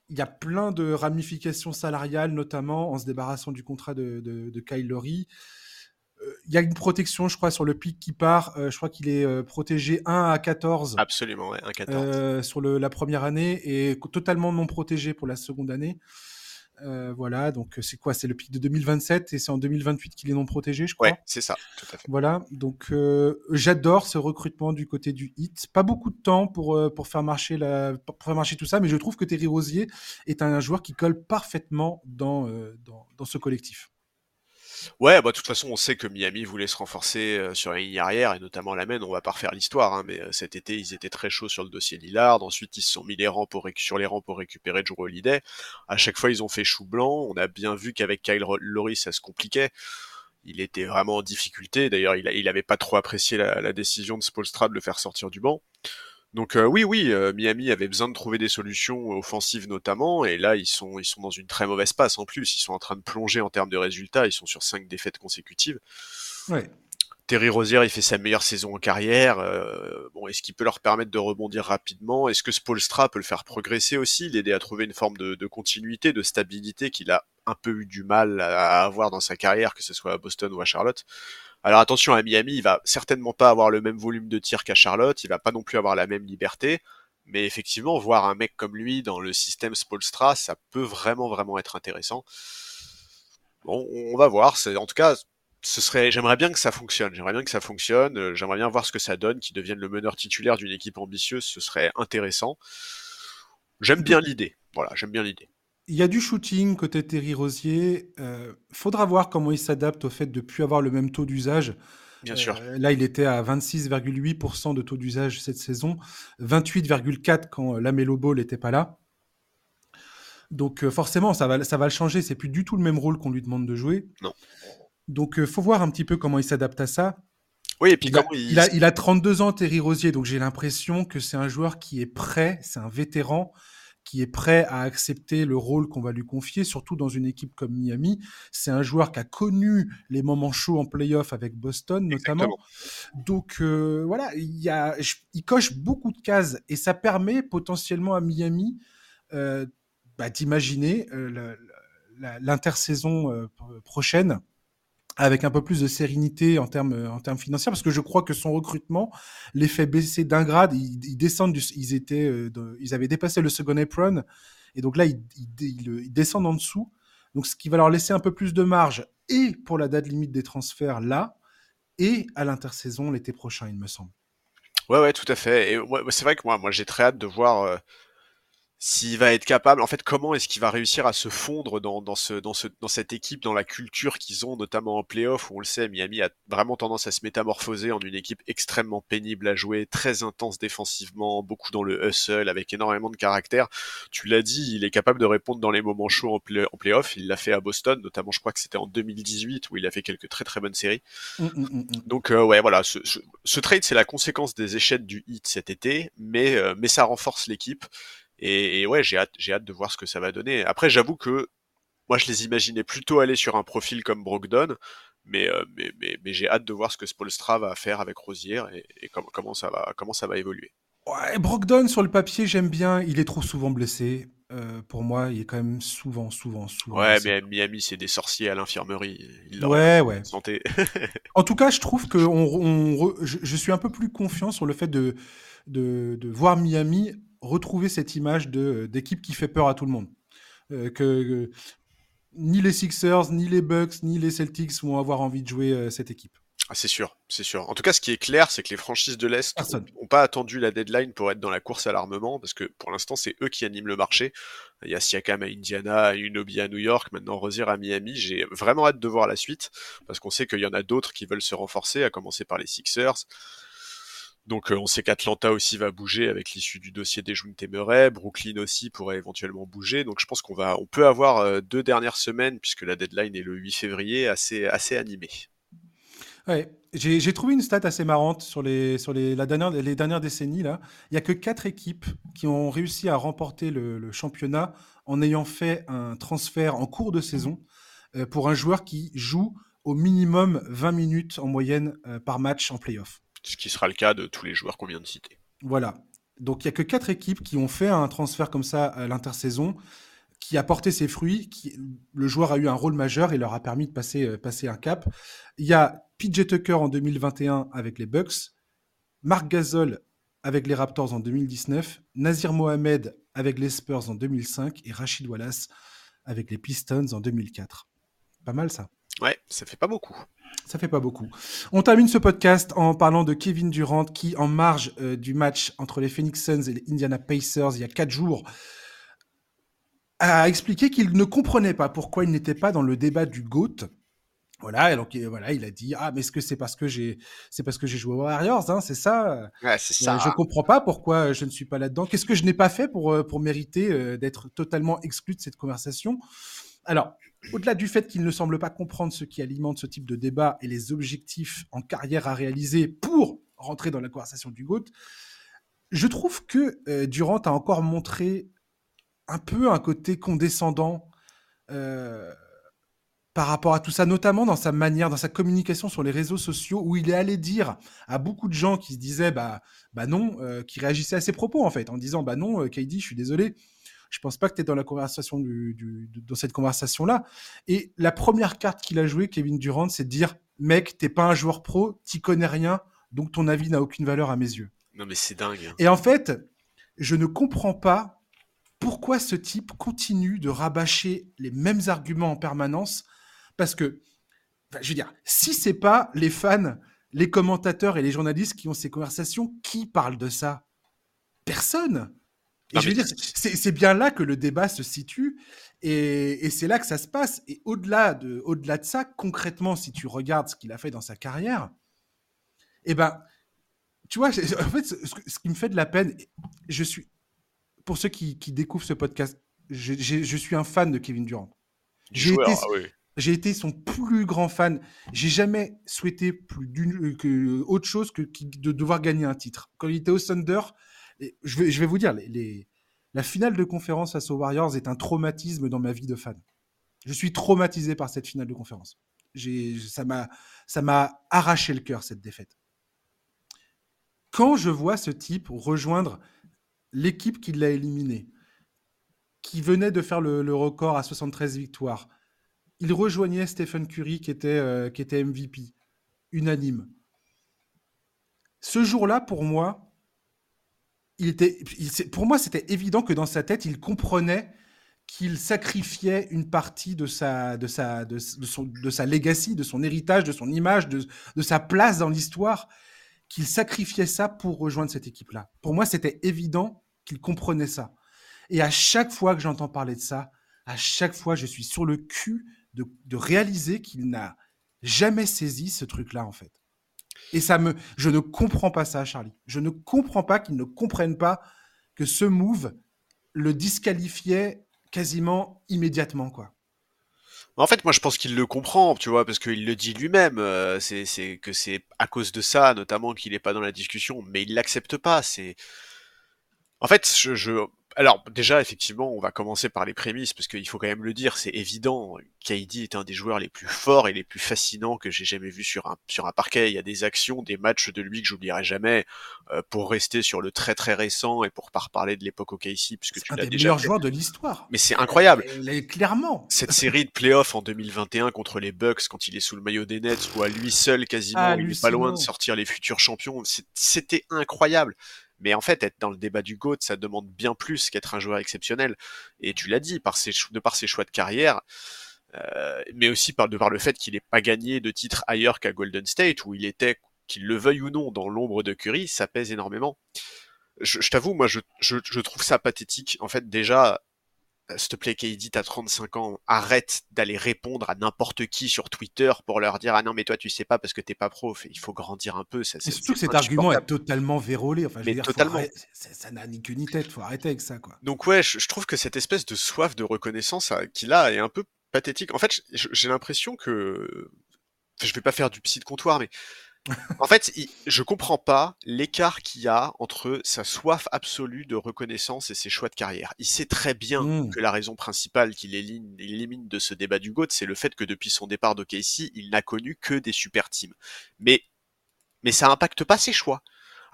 Il y a plein de ramifications salariales, notamment en se débarrassant du contrat de, de, de Kyle Lowry il y a une protection, je crois, sur le pic qui part. Euh, je crois qu'il est euh, protégé 1 à 14. Absolument, ouais, 1 à 14. Euh, sur le, la première année et totalement non protégé pour la seconde année. voilà, donc c'est quoi? C'est le pic de 2027 et c'est en 2028 qu'il est non protégé, je crois? Ouais, c'est ça, tout à fait. Voilà, donc j'adore ce recrutement du côté du hit. Pas beaucoup de temps pour, pour, faire marcher la, pour faire marcher tout ça, mais je trouve que Terry Rosier est un joueur qui colle parfaitement dans, dans, dans ce collectif. Ouais, bah de toute façon, on sait que Miami voulait se renforcer euh, sur la ligne arrière et notamment la main. On va pas refaire l'histoire, hein, mais euh, cet été, ils étaient très chauds sur le dossier Lillard. Ensuite, ils se sont mis les rangs pour sur les rangs pour récupérer Drew Holiday. À chaque fois, ils ont fait chou blanc. On a bien vu qu'avec Kyle Lowry, ça se compliquait. Il était vraiment en difficulté. D'ailleurs, il, il avait pas trop apprécié la, la décision de Spolstra de le faire sortir du banc. Donc euh, oui, oui, euh, Miami avait besoin de trouver des solutions offensives notamment, et là ils sont ils sont dans une très mauvaise passe en plus. Ils sont en train de plonger en termes de résultats. Ils sont sur cinq défaites consécutives. Ouais. Terry Rozier, il fait sa meilleure saison en carrière. Euh, bon, est-ce qu'il peut leur permettre de rebondir rapidement? Est-ce que Spolstra peut le faire progresser aussi, l'aider à trouver une forme de, de continuité, de stabilité qu'il a un peu eu du mal à avoir dans sa carrière, que ce soit à Boston ou à Charlotte? Alors attention, à Miami, il va certainement pas avoir le même volume de tir qu'à Charlotte, il va pas non plus avoir la même liberté, mais effectivement, voir un mec comme lui dans le système Spolstra, ça peut vraiment vraiment être intéressant. Bon, on va voir. En tout cas, ce serait, j'aimerais bien que ça fonctionne. J'aimerais bien que ça fonctionne. Euh, j'aimerais bien voir ce que ça donne, qu'il devienne le meneur titulaire d'une équipe ambitieuse. Ce serait intéressant. J'aime bien l'idée. Voilà, j'aime bien l'idée. Il y a du shooting côté Terry Rosier. Euh, faudra voir comment il s'adapte au fait de ne plus avoir le même taux d'usage. Bien sûr. Euh, là, il était à 26,8% de taux d'usage cette saison, 28,4% quand Lamelo Ball n'était pas là. Donc euh, forcément, ça va, ça va le changer. C'est plus du tout le même rôle qu'on lui demande de jouer. Non. Donc il faut voir un petit peu comment il s'adapte à ça. Oui, et puis il, a, il... a, il a 32 ans, Terry Rosier, donc j'ai l'impression que c'est un joueur qui est prêt, c'est un vétéran qui est prêt à accepter le rôle qu'on va lui confier, surtout dans une équipe comme Miami. C'est un joueur qui a connu les moments chauds en playoff avec Boston, notamment. Donc euh, voilà, il, y a, il coche beaucoup de cases et ça permet potentiellement à Miami euh, bah, d'imaginer euh, l'intersaison prochaine avec un peu plus de sérénité en termes en termes financiers parce que je crois que son recrutement les fait baisser d'un grade. Ils, descendent ils étaient euh, ils avaient dépassé le second apron et donc là ils, descendent en dessous. Donc ce qui va leur laisser un peu plus de marge et pour la date limite des transferts là et à l'intersaison l'été prochain il me semble. Ouais ouais tout à fait. C'est vrai que moi moi j'ai très hâte de voir euh, s'il va être capable, en fait, comment est-ce qu'il va réussir à se fondre dans, dans, ce, dans, ce, dans cette équipe, dans la culture qu'ils ont, notamment en playoff, où on le sait, Miami a vraiment tendance à se métamorphoser en une équipe extrêmement pénible à jouer, très intense défensivement, beaucoup dans le hustle, avec énormément de caractère. Tu l'as dit, il est capable de répondre dans les moments chauds en, play, en playoff, il l'a fait à Boston, notamment je crois que c'était en 2018, où il a fait quelques très très bonnes séries. Mmh, mmh, mmh, Donc euh, ouais, voilà, ce, ce, trade, c'est la conséquence des échecs du hit cet été, mais, euh, mais ça renforce l'équipe. Et, ouais, j'ai hâte, j'ai hâte de voir ce que ça va donner. Après, j'avoue que moi, je les imaginais plutôt aller sur un profil comme Brogdon, mais, euh, mais, mais, j'ai hâte de voir ce que Spolstra va faire avec Rosier et, comment, ça va, comment ça va évoluer. Ouais, Brogdon, sur le papier, j'aime bien. Il est trop souvent blessé. Euh, pour moi, il est quand même souvent, souvent, souvent. Ouais, mais Miami, c'est des sorciers à l'infirmerie. Ouais, ouais. Santé. en tout cas, je trouve que on, je, suis un peu plus confiant sur le fait de, de, de voir Miami retrouver cette image d'équipe qui fait peur à tout le monde. Euh, que, ni les Sixers, ni les Bucks, ni les Celtics vont avoir envie de jouer euh, cette équipe. Ah, c'est sûr, c'est sûr. En tout cas, ce qui est clair, c'est que les franchises de l'Est n'ont pas attendu la deadline pour être dans la course à l'armement, parce que pour l'instant, c'est eux qui animent le marché. Il y a Siakam à Indiana, Unobi à New York, maintenant Rosier à Miami. J'ai vraiment hâte de voir la suite, parce qu'on sait qu'il y en a d'autres qui veulent se renforcer, à commencer par les Sixers. Donc on sait qu'Atlanta aussi va bouger avec l'issue du dossier des June Brooklyn aussi pourrait éventuellement bouger. Donc je pense qu'on va, on peut avoir deux dernières semaines puisque la deadline est le 8 février, assez assez animée. Ouais, j'ai trouvé une stat assez marrante sur les, sur les, dernières décennies. Là. Il n'y a que quatre équipes qui ont réussi à remporter le, championnat en ayant fait un transfert en cours de saison euh, pour un joueur qui joue au minimum 20 minutes en moyenne euh, par match en playoff. Ce qui sera le cas de tous les joueurs qu'on vient de citer. Voilà. Donc il n'y a que quatre équipes qui ont fait un transfert comme ça à l'intersaison qui a porté ses fruits, qui, le joueur a eu un rôle majeur et leur a permis de passer, euh, passer un cap. Il y a PJ Tucker en 2021 avec les Bucks, Marc Gasol avec les Raptors en 2019, Nazir Mohamed avec les Spurs en 2005 et Rachid Wallace avec les Pistons en 2004. Pas mal ça. Ouais, ça fait pas beaucoup. Ça fait pas beaucoup. On termine ce podcast en parlant de Kevin Durant qui, en marge euh, du match entre les Phoenix Suns et les Indiana Pacers il y a quatre jours, a expliqué qu'il ne comprenait pas pourquoi il n'était pas dans le débat du GOAT. Voilà, donc voilà, il a dit ah mais est-ce que c'est parce que j'ai c'est parce que j'ai joué aux Warriors, hein, c'est ça? Ouais, c'est ça. Euh, je comprends pas pourquoi je ne suis pas là-dedans. Qu'est-ce que je n'ai pas fait pour euh, pour mériter d'être totalement exclu de cette conversation? Alors, au-delà du fait qu'il ne semble pas comprendre ce qui alimente ce type de débat et les objectifs en carrière à réaliser pour rentrer dans la conversation du GOAT, je trouve que Durant a encore montré un peu un côté condescendant euh, par rapport à tout ça, notamment dans sa manière, dans sa communication sur les réseaux sociaux, où il est allé dire à beaucoup de gens qui se disaient bah, bah non, euh, qui réagissaient à ses propos en fait, en disant bah non, euh, KD, je suis désolé, je pense pas que tu es dans la conversation du, dans cette conversation-là. Et la première carte qu'il a jouée, Kevin Durant, c'est de dire mec, t'es pas un joueur pro, t'y connais rien, donc ton avis n'a aucune valeur à mes yeux. Non mais c'est dingue. Hein. Et en fait, je ne comprends pas pourquoi ce type continue de rabâcher les mêmes arguments en permanence Parce que, je veux dire, si c'est pas les fans, les commentateurs et les journalistes qui ont ces conversations, qui parlent de ça? Personne. Et je veux dire, c'est bien là que le débat se situe et, c'est là que ça se passe. Et au-delà de, au -delà de ça, concrètement, si tu regardes ce qu'il a fait dans sa carrière, eh ben, tu vois, en fait, ce qui me fait de la peine, je suis pour ceux qui, découvrent ce podcast, je, suis un fan de Kevin Durant. J'ai été, ah été, son plus grand fan. J'ai jamais souhaité plus d'une, que, autre chose que, de devoir gagner un titre. Quand il était au Thunder, je vais, vous dire, la finale de conférence face aux Warriors est un traumatisme dans ma vie de fan. Je suis traumatisé par cette finale de conférence. ça m'a, ça m'a arraché le cœur cette défaite. Quand je vois ce type rejoindre l'équipe qui l'a éliminé, qui venait de faire le, record à 73 victoires, il rejoignait Stephen Curry qui était, euh, qui était MVP, unanime. Ce jour-là, pour moi, pour moi, c'était évident que dans sa tête, il comprenait qu'il sacrifiait une partie de sa, de sa, de, son, de sa legacy, de son héritage, de son image, de sa place dans l'histoire, qu'il sacrifiait ça pour rejoindre cette équipe-là. Pour moi, c'était évident qu'il comprenait ça. Et à chaque fois que j'entends parler de ça, à chaque fois, je suis sur le cul de, réaliser qu'il n'a jamais saisi ce truc-là, en fait. Et ça me, je ne comprends pas ça, Charlie. Je ne comprends pas qu'il ne comprenne pas que ce move le disqualifiait quasiment immédiatement, quoi. En fait, moi, je pense qu'il le comprend, tu vois, parce qu'il le dit lui-même. Euh, c'est que c'est à cause de ça, notamment, qu'il n'est pas dans la discussion, mais il l'accepte pas. C'est en fait, je, alors déjà, effectivement, on va commencer par les prémices, parce qu'il faut quand même le dire, c'est évident, KD est un des joueurs les plus forts et les plus fascinants que j'ai jamais vu sur un, sur un parquet. Il y a des actions, des matchs de lui que j'oublierai jamais, euh, pour rester sur le très très récent et pour pas reparler de l'époque au KC, puisque tu l'as déjà... un des meilleurs joueurs de l'histoire. Mais c'est incroyable. clairement. Cette série de playoffs en 2021 contre les Bucks, quand il est sous le maillot des Nets, où à lui seul quasiment, il est pas loin de sortir les futurs champions, c'était incroyable. Mais en fait, être dans le débat du GOAT, ça demande bien plus qu'être un joueur exceptionnel. Et tu l'as dit, de par ses choix de carrière, euh, mais aussi par, de par le fait qu'il n'ait pas gagné de titre ailleurs qu'à Golden State, où il était, qu'il le veuille ou non, dans l'ombre de Curry, ça pèse énormément. Je, t'avoue, moi, je, trouve ça pathétique. En fait, déjà, s'il te plaît, KD, t'as 35 ans, arrête d'aller répondre à n'importe qui sur Twitter pour leur dire ah non mais toi tu sais pas parce que t'es pas prof. Il faut grandir un peu. Ça, c'est surtout que cet argument est totalement vérolé. Enfin, je mais totalement. ça n'a ni queue ni tête. Faut arrêter avec ça quoi. Donc ouais, je, trouve que cette espèce de soif de reconnaissance qu'il a est un peu pathétique. En fait, j'ai l'impression que je vais pas faire du psy de comptoir, mais en fait, je comprends pas l'écart qu'il y a entre sa soif absolue de reconnaissance et ses choix de carrière. Il sait très bien mmh. que la raison principale qu'il élimine de ce débat du GOAT, c'est le fait que depuis son départ d'OKC, il n'a connu que des super teams. Mais, mais ça impacte pas ses choix.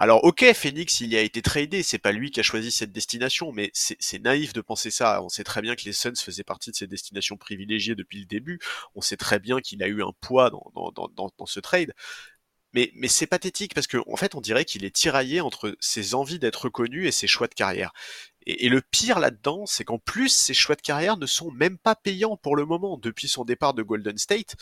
Alors ok, Phoenix, il y a été tradé, c'est pas lui qui a choisi cette destination, mais c'est naïf de penser ça. On sait très bien que les Suns faisaient partie de ces destinations privilégiées depuis le début. On sait très bien qu'il a eu un poids dans, dans, dans, dans ce trade. Mais, mais c'est pathétique parce qu'en en fait, on dirait qu'il est tiraillé entre ses envies d'être reconnu et ses choix de carrière. Et, le pire là-dedans, c'est qu'en plus, ses choix de carrière ne sont même pas payants pour le moment. Depuis son départ de Golden State,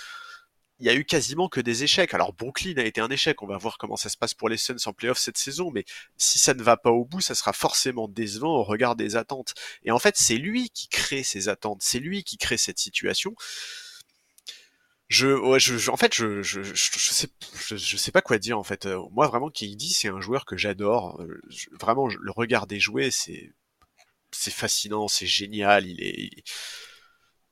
il y a eu quasiment que des échecs. Alors Brooklyn a été un échec, on va voir comment ça se passe pour les Suns en playoff cette saison, mais si ça ne va pas au bout, ça sera forcément décevant au regard des attentes. Et en fait, c'est lui qui crée ces attentes, c'est lui qui crée cette situation je, ouais, je, en fait, je, je, je, sais, je, sais pas quoi dire en fait. Euh, moi, vraiment, dit c'est un joueur que j'adore. Euh, vraiment, le regarder jouer, c'est, c'est fascinant, c'est génial. Il est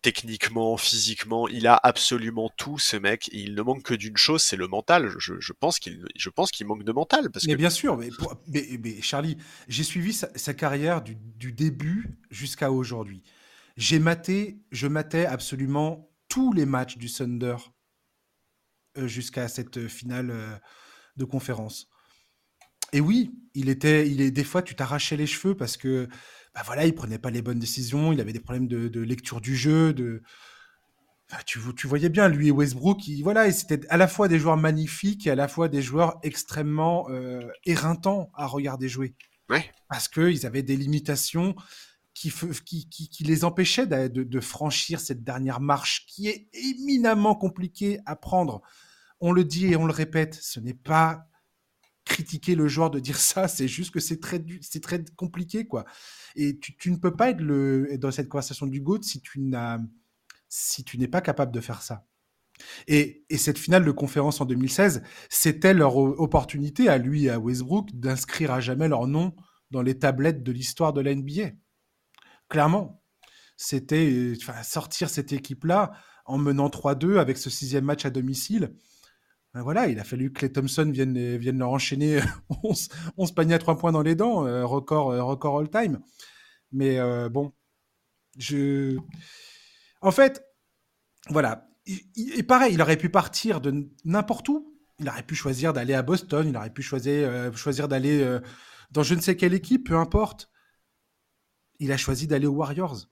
techniquement, physiquement, il a absolument tout, ce mec. il ne manque que d'une chose, c'est le mental. Je, je pense qu'il, je pense qu'il manque de mental. Parce mais bien sûr, mais, mais, Charlie, j'ai suivi sa, sa, carrière du, du début jusqu'à aujourd'hui. J'ai maté, je matais absolument tous les matchs du Thunder euh, jusqu'à cette euh, finale euh, de conférence. Et oui, il était, il est des fois tu t'arrachais les cheveux parce que bah voilà, il prenait pas les bonnes décisions, il avait des problèmes de, lecture du jeu, de tu, tu, voyais bien lui et Westbrook, il, voilà, c'était à la fois des joueurs magnifiques et à la fois des joueurs extrêmement éreintants à regarder jouer. Ouais. Parce qu'ils avaient des limitations qui, les empêchait de, franchir cette dernière marche qui est éminemment compliquée à prendre. On le dit et on le répète, ce n'est pas critiquer le joueur de dire ça, c'est juste que c'est très, c'est très compliqué, quoi. Et tu, ne peux pas être dans cette conversation du GOAT si tu n'as, si tu n'es pas capable de faire ça. Et, et, cette finale de conférence en 2016, c'était leur opportunité à lui et à Westbrook d'inscrire à jamais leur nom dans les tablettes de l'histoire de la NBA clairement. C'était sortir cette équipe-là en menant 3-2 avec ce sixième match à domicile. Ben voilà, il a fallu que les Thompson viennent, viennent leur enchaîner 11, 11 paniers à 3 points dans les dents, euh, record, euh, record all-time. Mais euh, bon, je. En fait, voilà. Et pareil, il aurait pu partir de n'importe où. Il aurait pu choisir d'aller à Boston, il aurait pu choisir, choisir d'aller dans je ne sais quelle équipe, peu importe il a choisi d'aller aux Warriors,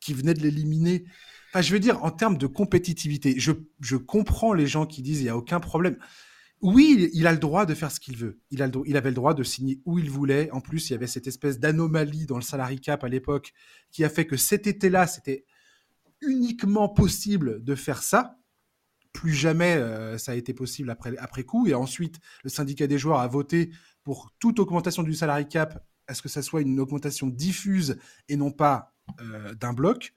qui, venaient de l'éliminer. Enfin, je veux dire, en termes de compétitivité, je, je comprends les gens qui disent il n'y a aucun problème. Oui, il, a le droit de faire ce qu'il veut. Il, a il avait le droit de signer où il voulait. En plus, il y avait cette espèce d'anomalie dans le salary cap à l'époque qui a fait que cet été-là, c'était uniquement possible de faire ça. Plus jamais euh, ça a été possible après, après coup. Et ensuite, le syndicat des joueurs a voté pour toute augmentation du salary cap à ce que ça soit une augmentation diffuse et non pas euh, d'un bloc.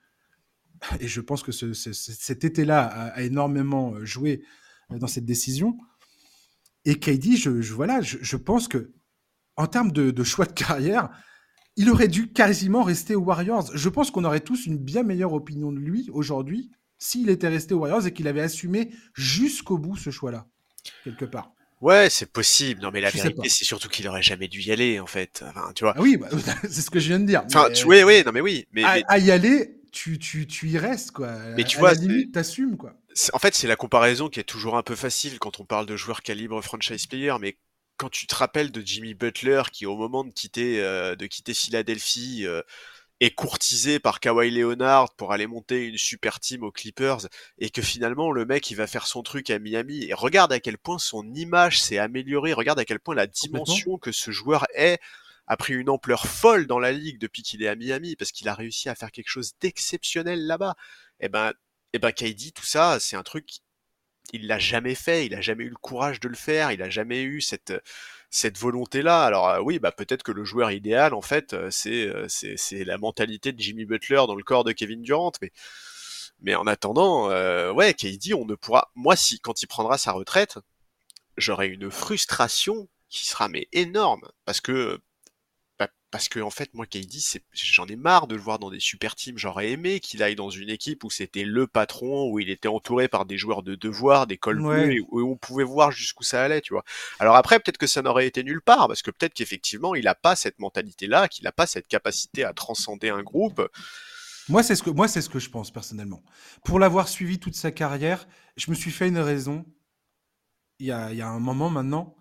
Et je pense que cet été-là a, énormément euh, joué euh, dans cette décision. Et KD, je, voilà, je, pense que en termes de, choix de carrière, il aurait dû quasiment rester aux Warriors. Je pense qu'on aurait tous une bien meilleure opinion de lui aujourd'hui s'il était resté aux Warriors et qu'il avait assumé jusqu'au bout ce choix-là, quelque part. Ouais, c'est possible. Non, mais la vérité, c'est surtout qu'il aurait jamais dû y aller, en fait. Enfin, tu vois? Ah oui, bah, c'est ce que je viens de dire. Enfin, tu, oui, oui, non, mais oui. Mais, à, y aller, tu, tu, tu y restes, quoi. Mais tu à vois, la limite, t'assumes, quoi. En fait, c'est la comparaison qui est toujours un peu facile quand on parle de joueurs calibre franchise player, mais quand tu te rappelles de Jimmy Butler qui, au moment de quitter, euh, de quitter Philadelphie, euh, est courtisé par Kawhi Leonard pour aller monter une super team aux Clippers et que finalement le mec il va faire son truc à Miami. Et regarde à quel point son image s'est améliorée, regarde à quel point la dimension que ce joueur est a pris une ampleur folle dans la ligue depuis qu'il est à Miami parce qu'il a réussi à faire quelque chose d'exceptionnel là-bas. Et eh ben, et eh ben KD tout ça, c'est un truc il l'a jamais fait, il a jamais eu le courage de le faire, il a jamais eu cette cette volonté-là. Alors oui, bah peut-être que le joueur idéal, en fait, c'est c'est la mentalité de Jimmy Butler dans le corps de Kevin Durant, mais mais en attendant, euh, ouais, KD, on ne pourra. Moi, si quand il prendra sa retraite, j'aurai une frustration qui sera mais énorme parce que parce que en fait, moi, KD, j'en ai marre de le voir dans des super teams. J'aurais aimé qu'il aille dans une équipe où c'était le patron, où il était entouré par des joueurs de devoir, des cols où on pouvait voir jusqu'où ça allait, tu vois. Alors après, peut-être que ça n'aurait été nulle part, parce que peut-être qu'effectivement, il a pas cette mentalité-là, qu'il a pas cette capacité à transcender un groupe. Moi, c'est ce que moi, c'est ce que je pense personnellement. Pour l'avoir suivi toute sa carrière, je me suis fait une raison. Il y a, il y a un moment maintenant,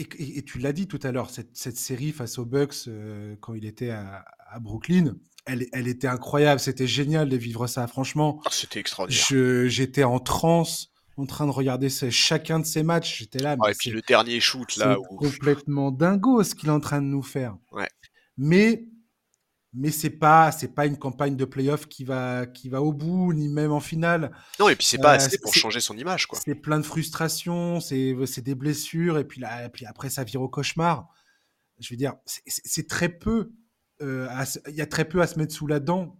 et, tu l'as dit tout à l'heure, cette, cette, série face aux Bucks euh, quand il était à, à, Brooklyn, elle, elle était incroyable. C'était génial de vivre ça. Franchement, ah, c'était extraordinaire. J'étais en transe en train de regarder chacun de ces matchs. J'étais là. et puis le dernier shoot là. Complètement dingo ce qu'il est en train de nous faire. Ouais. Mais mais c'est pas c'est pas une campagne de playoff qui va qui va au bout ni même en finale. Non et puis c'est pas euh, assez pour changer son image quoi. C'est plein de frustration, c'est c'est des blessures et puis là et puis après ça vire au cauchemar. Je veux dire c'est très peu euh, il y a très peu à se mettre sous la dent.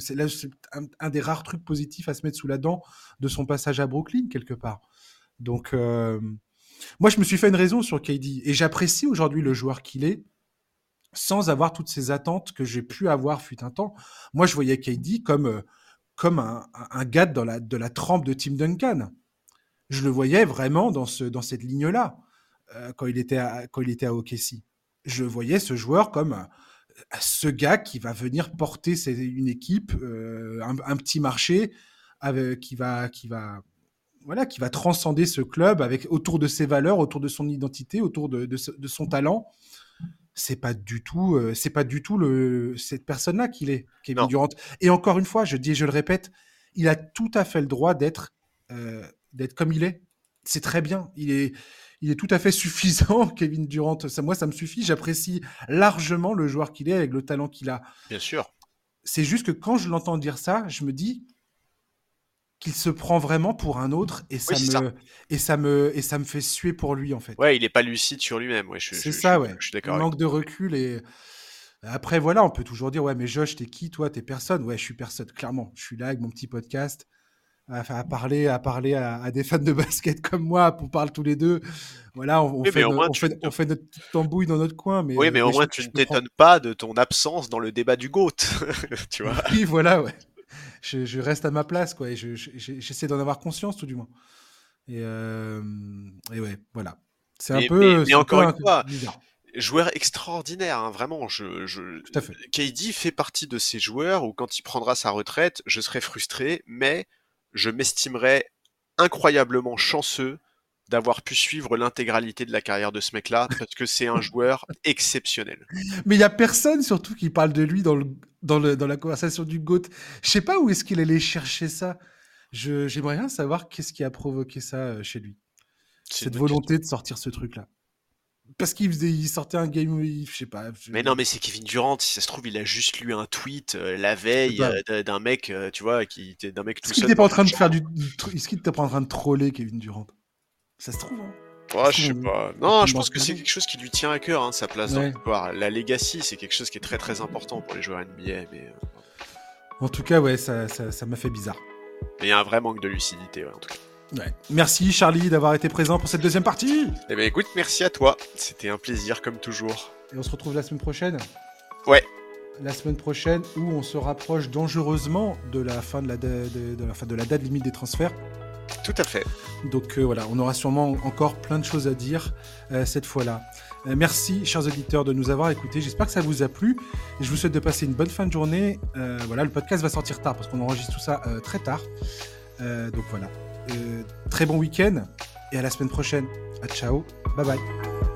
C'est là un, un, des rares trucs positifs à se mettre sous la dent de son passage à Brooklyn quelque part. Donc euh, moi je me suis fait une raison sur KD et j'apprécie aujourd'hui le joueur qu'il est sans avoir toutes ces attentes que j'ai pu avoir fut un temps. Moi, je voyais KD comme, euh, comme un, un, gars dans la, de la trempe de Tim Duncan. Je le voyais vraiment dans, ce, dans cette ligne-là euh, quand, il était à, quand il était à OKC. Je voyais ce joueur comme euh, ce gars qui va venir porter une équipe, un, petit marché, qui va, qui va, voilà, qui va transcender ce club avec autour de ses valeurs, autour de son identité, autour de son talent c'est pas du tout, euh, c'est pas du tout le, cette personne-là qu'il est, Kevin Durant. Et encore une fois, je dis et je le répète, il a tout à fait le droit d'être, euh, d'être comme il est. C'est très bien. Il est, il est tout à fait suffisant, Kevin Durant. Ça, moi, ça me suffit. J'apprécie largement le joueur qu'il est avec le talent qu'il a. Bien sûr. C'est juste que quand je l'entends dire ça, je me dis, qu'il se prend vraiment pour un autre et ça me et ça me et ça me fait suer pour lui en fait. Ouais, il est pas lucide sur lui-même. Ouais, c'est ça, ouais. Je suis d'accord. Manque de recul et après voilà, on peut toujours dire ouais, mais Josh, t'es qui toi? T'es personne. Ouais, je suis personne. Clairement, je suis là avec mon petit podcast à, à parler à parler à, des fans de basket comme moi. On parle tous les deux. Voilà, on, fait, notre, on, fait, on fait, notre tambouille dans notre coin. Mais oui, mais au moins tu ne t'étonnes pas de ton absence dans le débat du GOAT. tu vois Oui, voilà, ouais je, reste à ma place, quoi. Et j'essaie d'en avoir conscience, tout du moins. Et, euh, et ouais, voilà. C'est un peu. Mais, encore une fois, joueur extraordinaire, hein, vraiment. Je, je... Tout à fait. KD fait partie de ces joueurs où, quand il prendra sa retraite, je serai frustré, mais je m'estimerai incroyablement chanceux d'avoir pu suivre l'intégralité de la carrière de ce mec-là, parce que c'est un joueur exceptionnel. Mais il y a personne surtout qui parle de lui dans, le, dans, le, dans la conversation du GOAT. Je sais pas où est-ce qu'il allait chercher ça. J'aimerais bien savoir qu'est-ce qui a provoqué ça euh, chez lui. Cette volonté de sortir ce truc-là. Parce qu'il il sortait un game, je sais pas. Mais non, mais c'est Kevin Durant. Si ça se trouve, il a juste lu un tweet euh, la veille euh, d'un mec, tu vois, qui d'un mec tout seul. Est-ce qu'il pas en train de faire du, est-ce qu'il était pas en train de troller Kevin Durant? Ça se trouve. Hein. Ouais, je sais pas. Non, je pense que c'est quelque chose qui lui tient à cœur, hein, sa place dans l'histoire. La legacy, c'est quelque chose qui est très très important pour les joueurs NBA. Mais... Euh, en tout cas, ouais, ça m'a ça, ça fait bizarre. Il y a un vrai manque de lucidité, ouais, en tout cas. Ouais. Merci Charlie d'avoir été présent pour cette deuxième partie. Eh bien écoute, merci à toi. C'était un plaisir comme toujours. Et on se retrouve la semaine prochaine. Ouais. La semaine prochaine où on se rapproche dangereusement de la fin de la, de, de la, fin de la date limite des transferts. Tout à fait. Donc euh, voilà, on aura sûrement encore plein de choses à dire euh, cette fois-là. Euh, merci, chers auditeurs, de nous avoir écoutés. J'espère que ça vous a plu. Et je vous souhaite de passer une bonne fin de journée. voilà, le podcast va sortir tard parce qu'on enregistre tout ça très tard. donc voilà. très bon week-end et à la semaine prochaine. À ciao. Bye bye.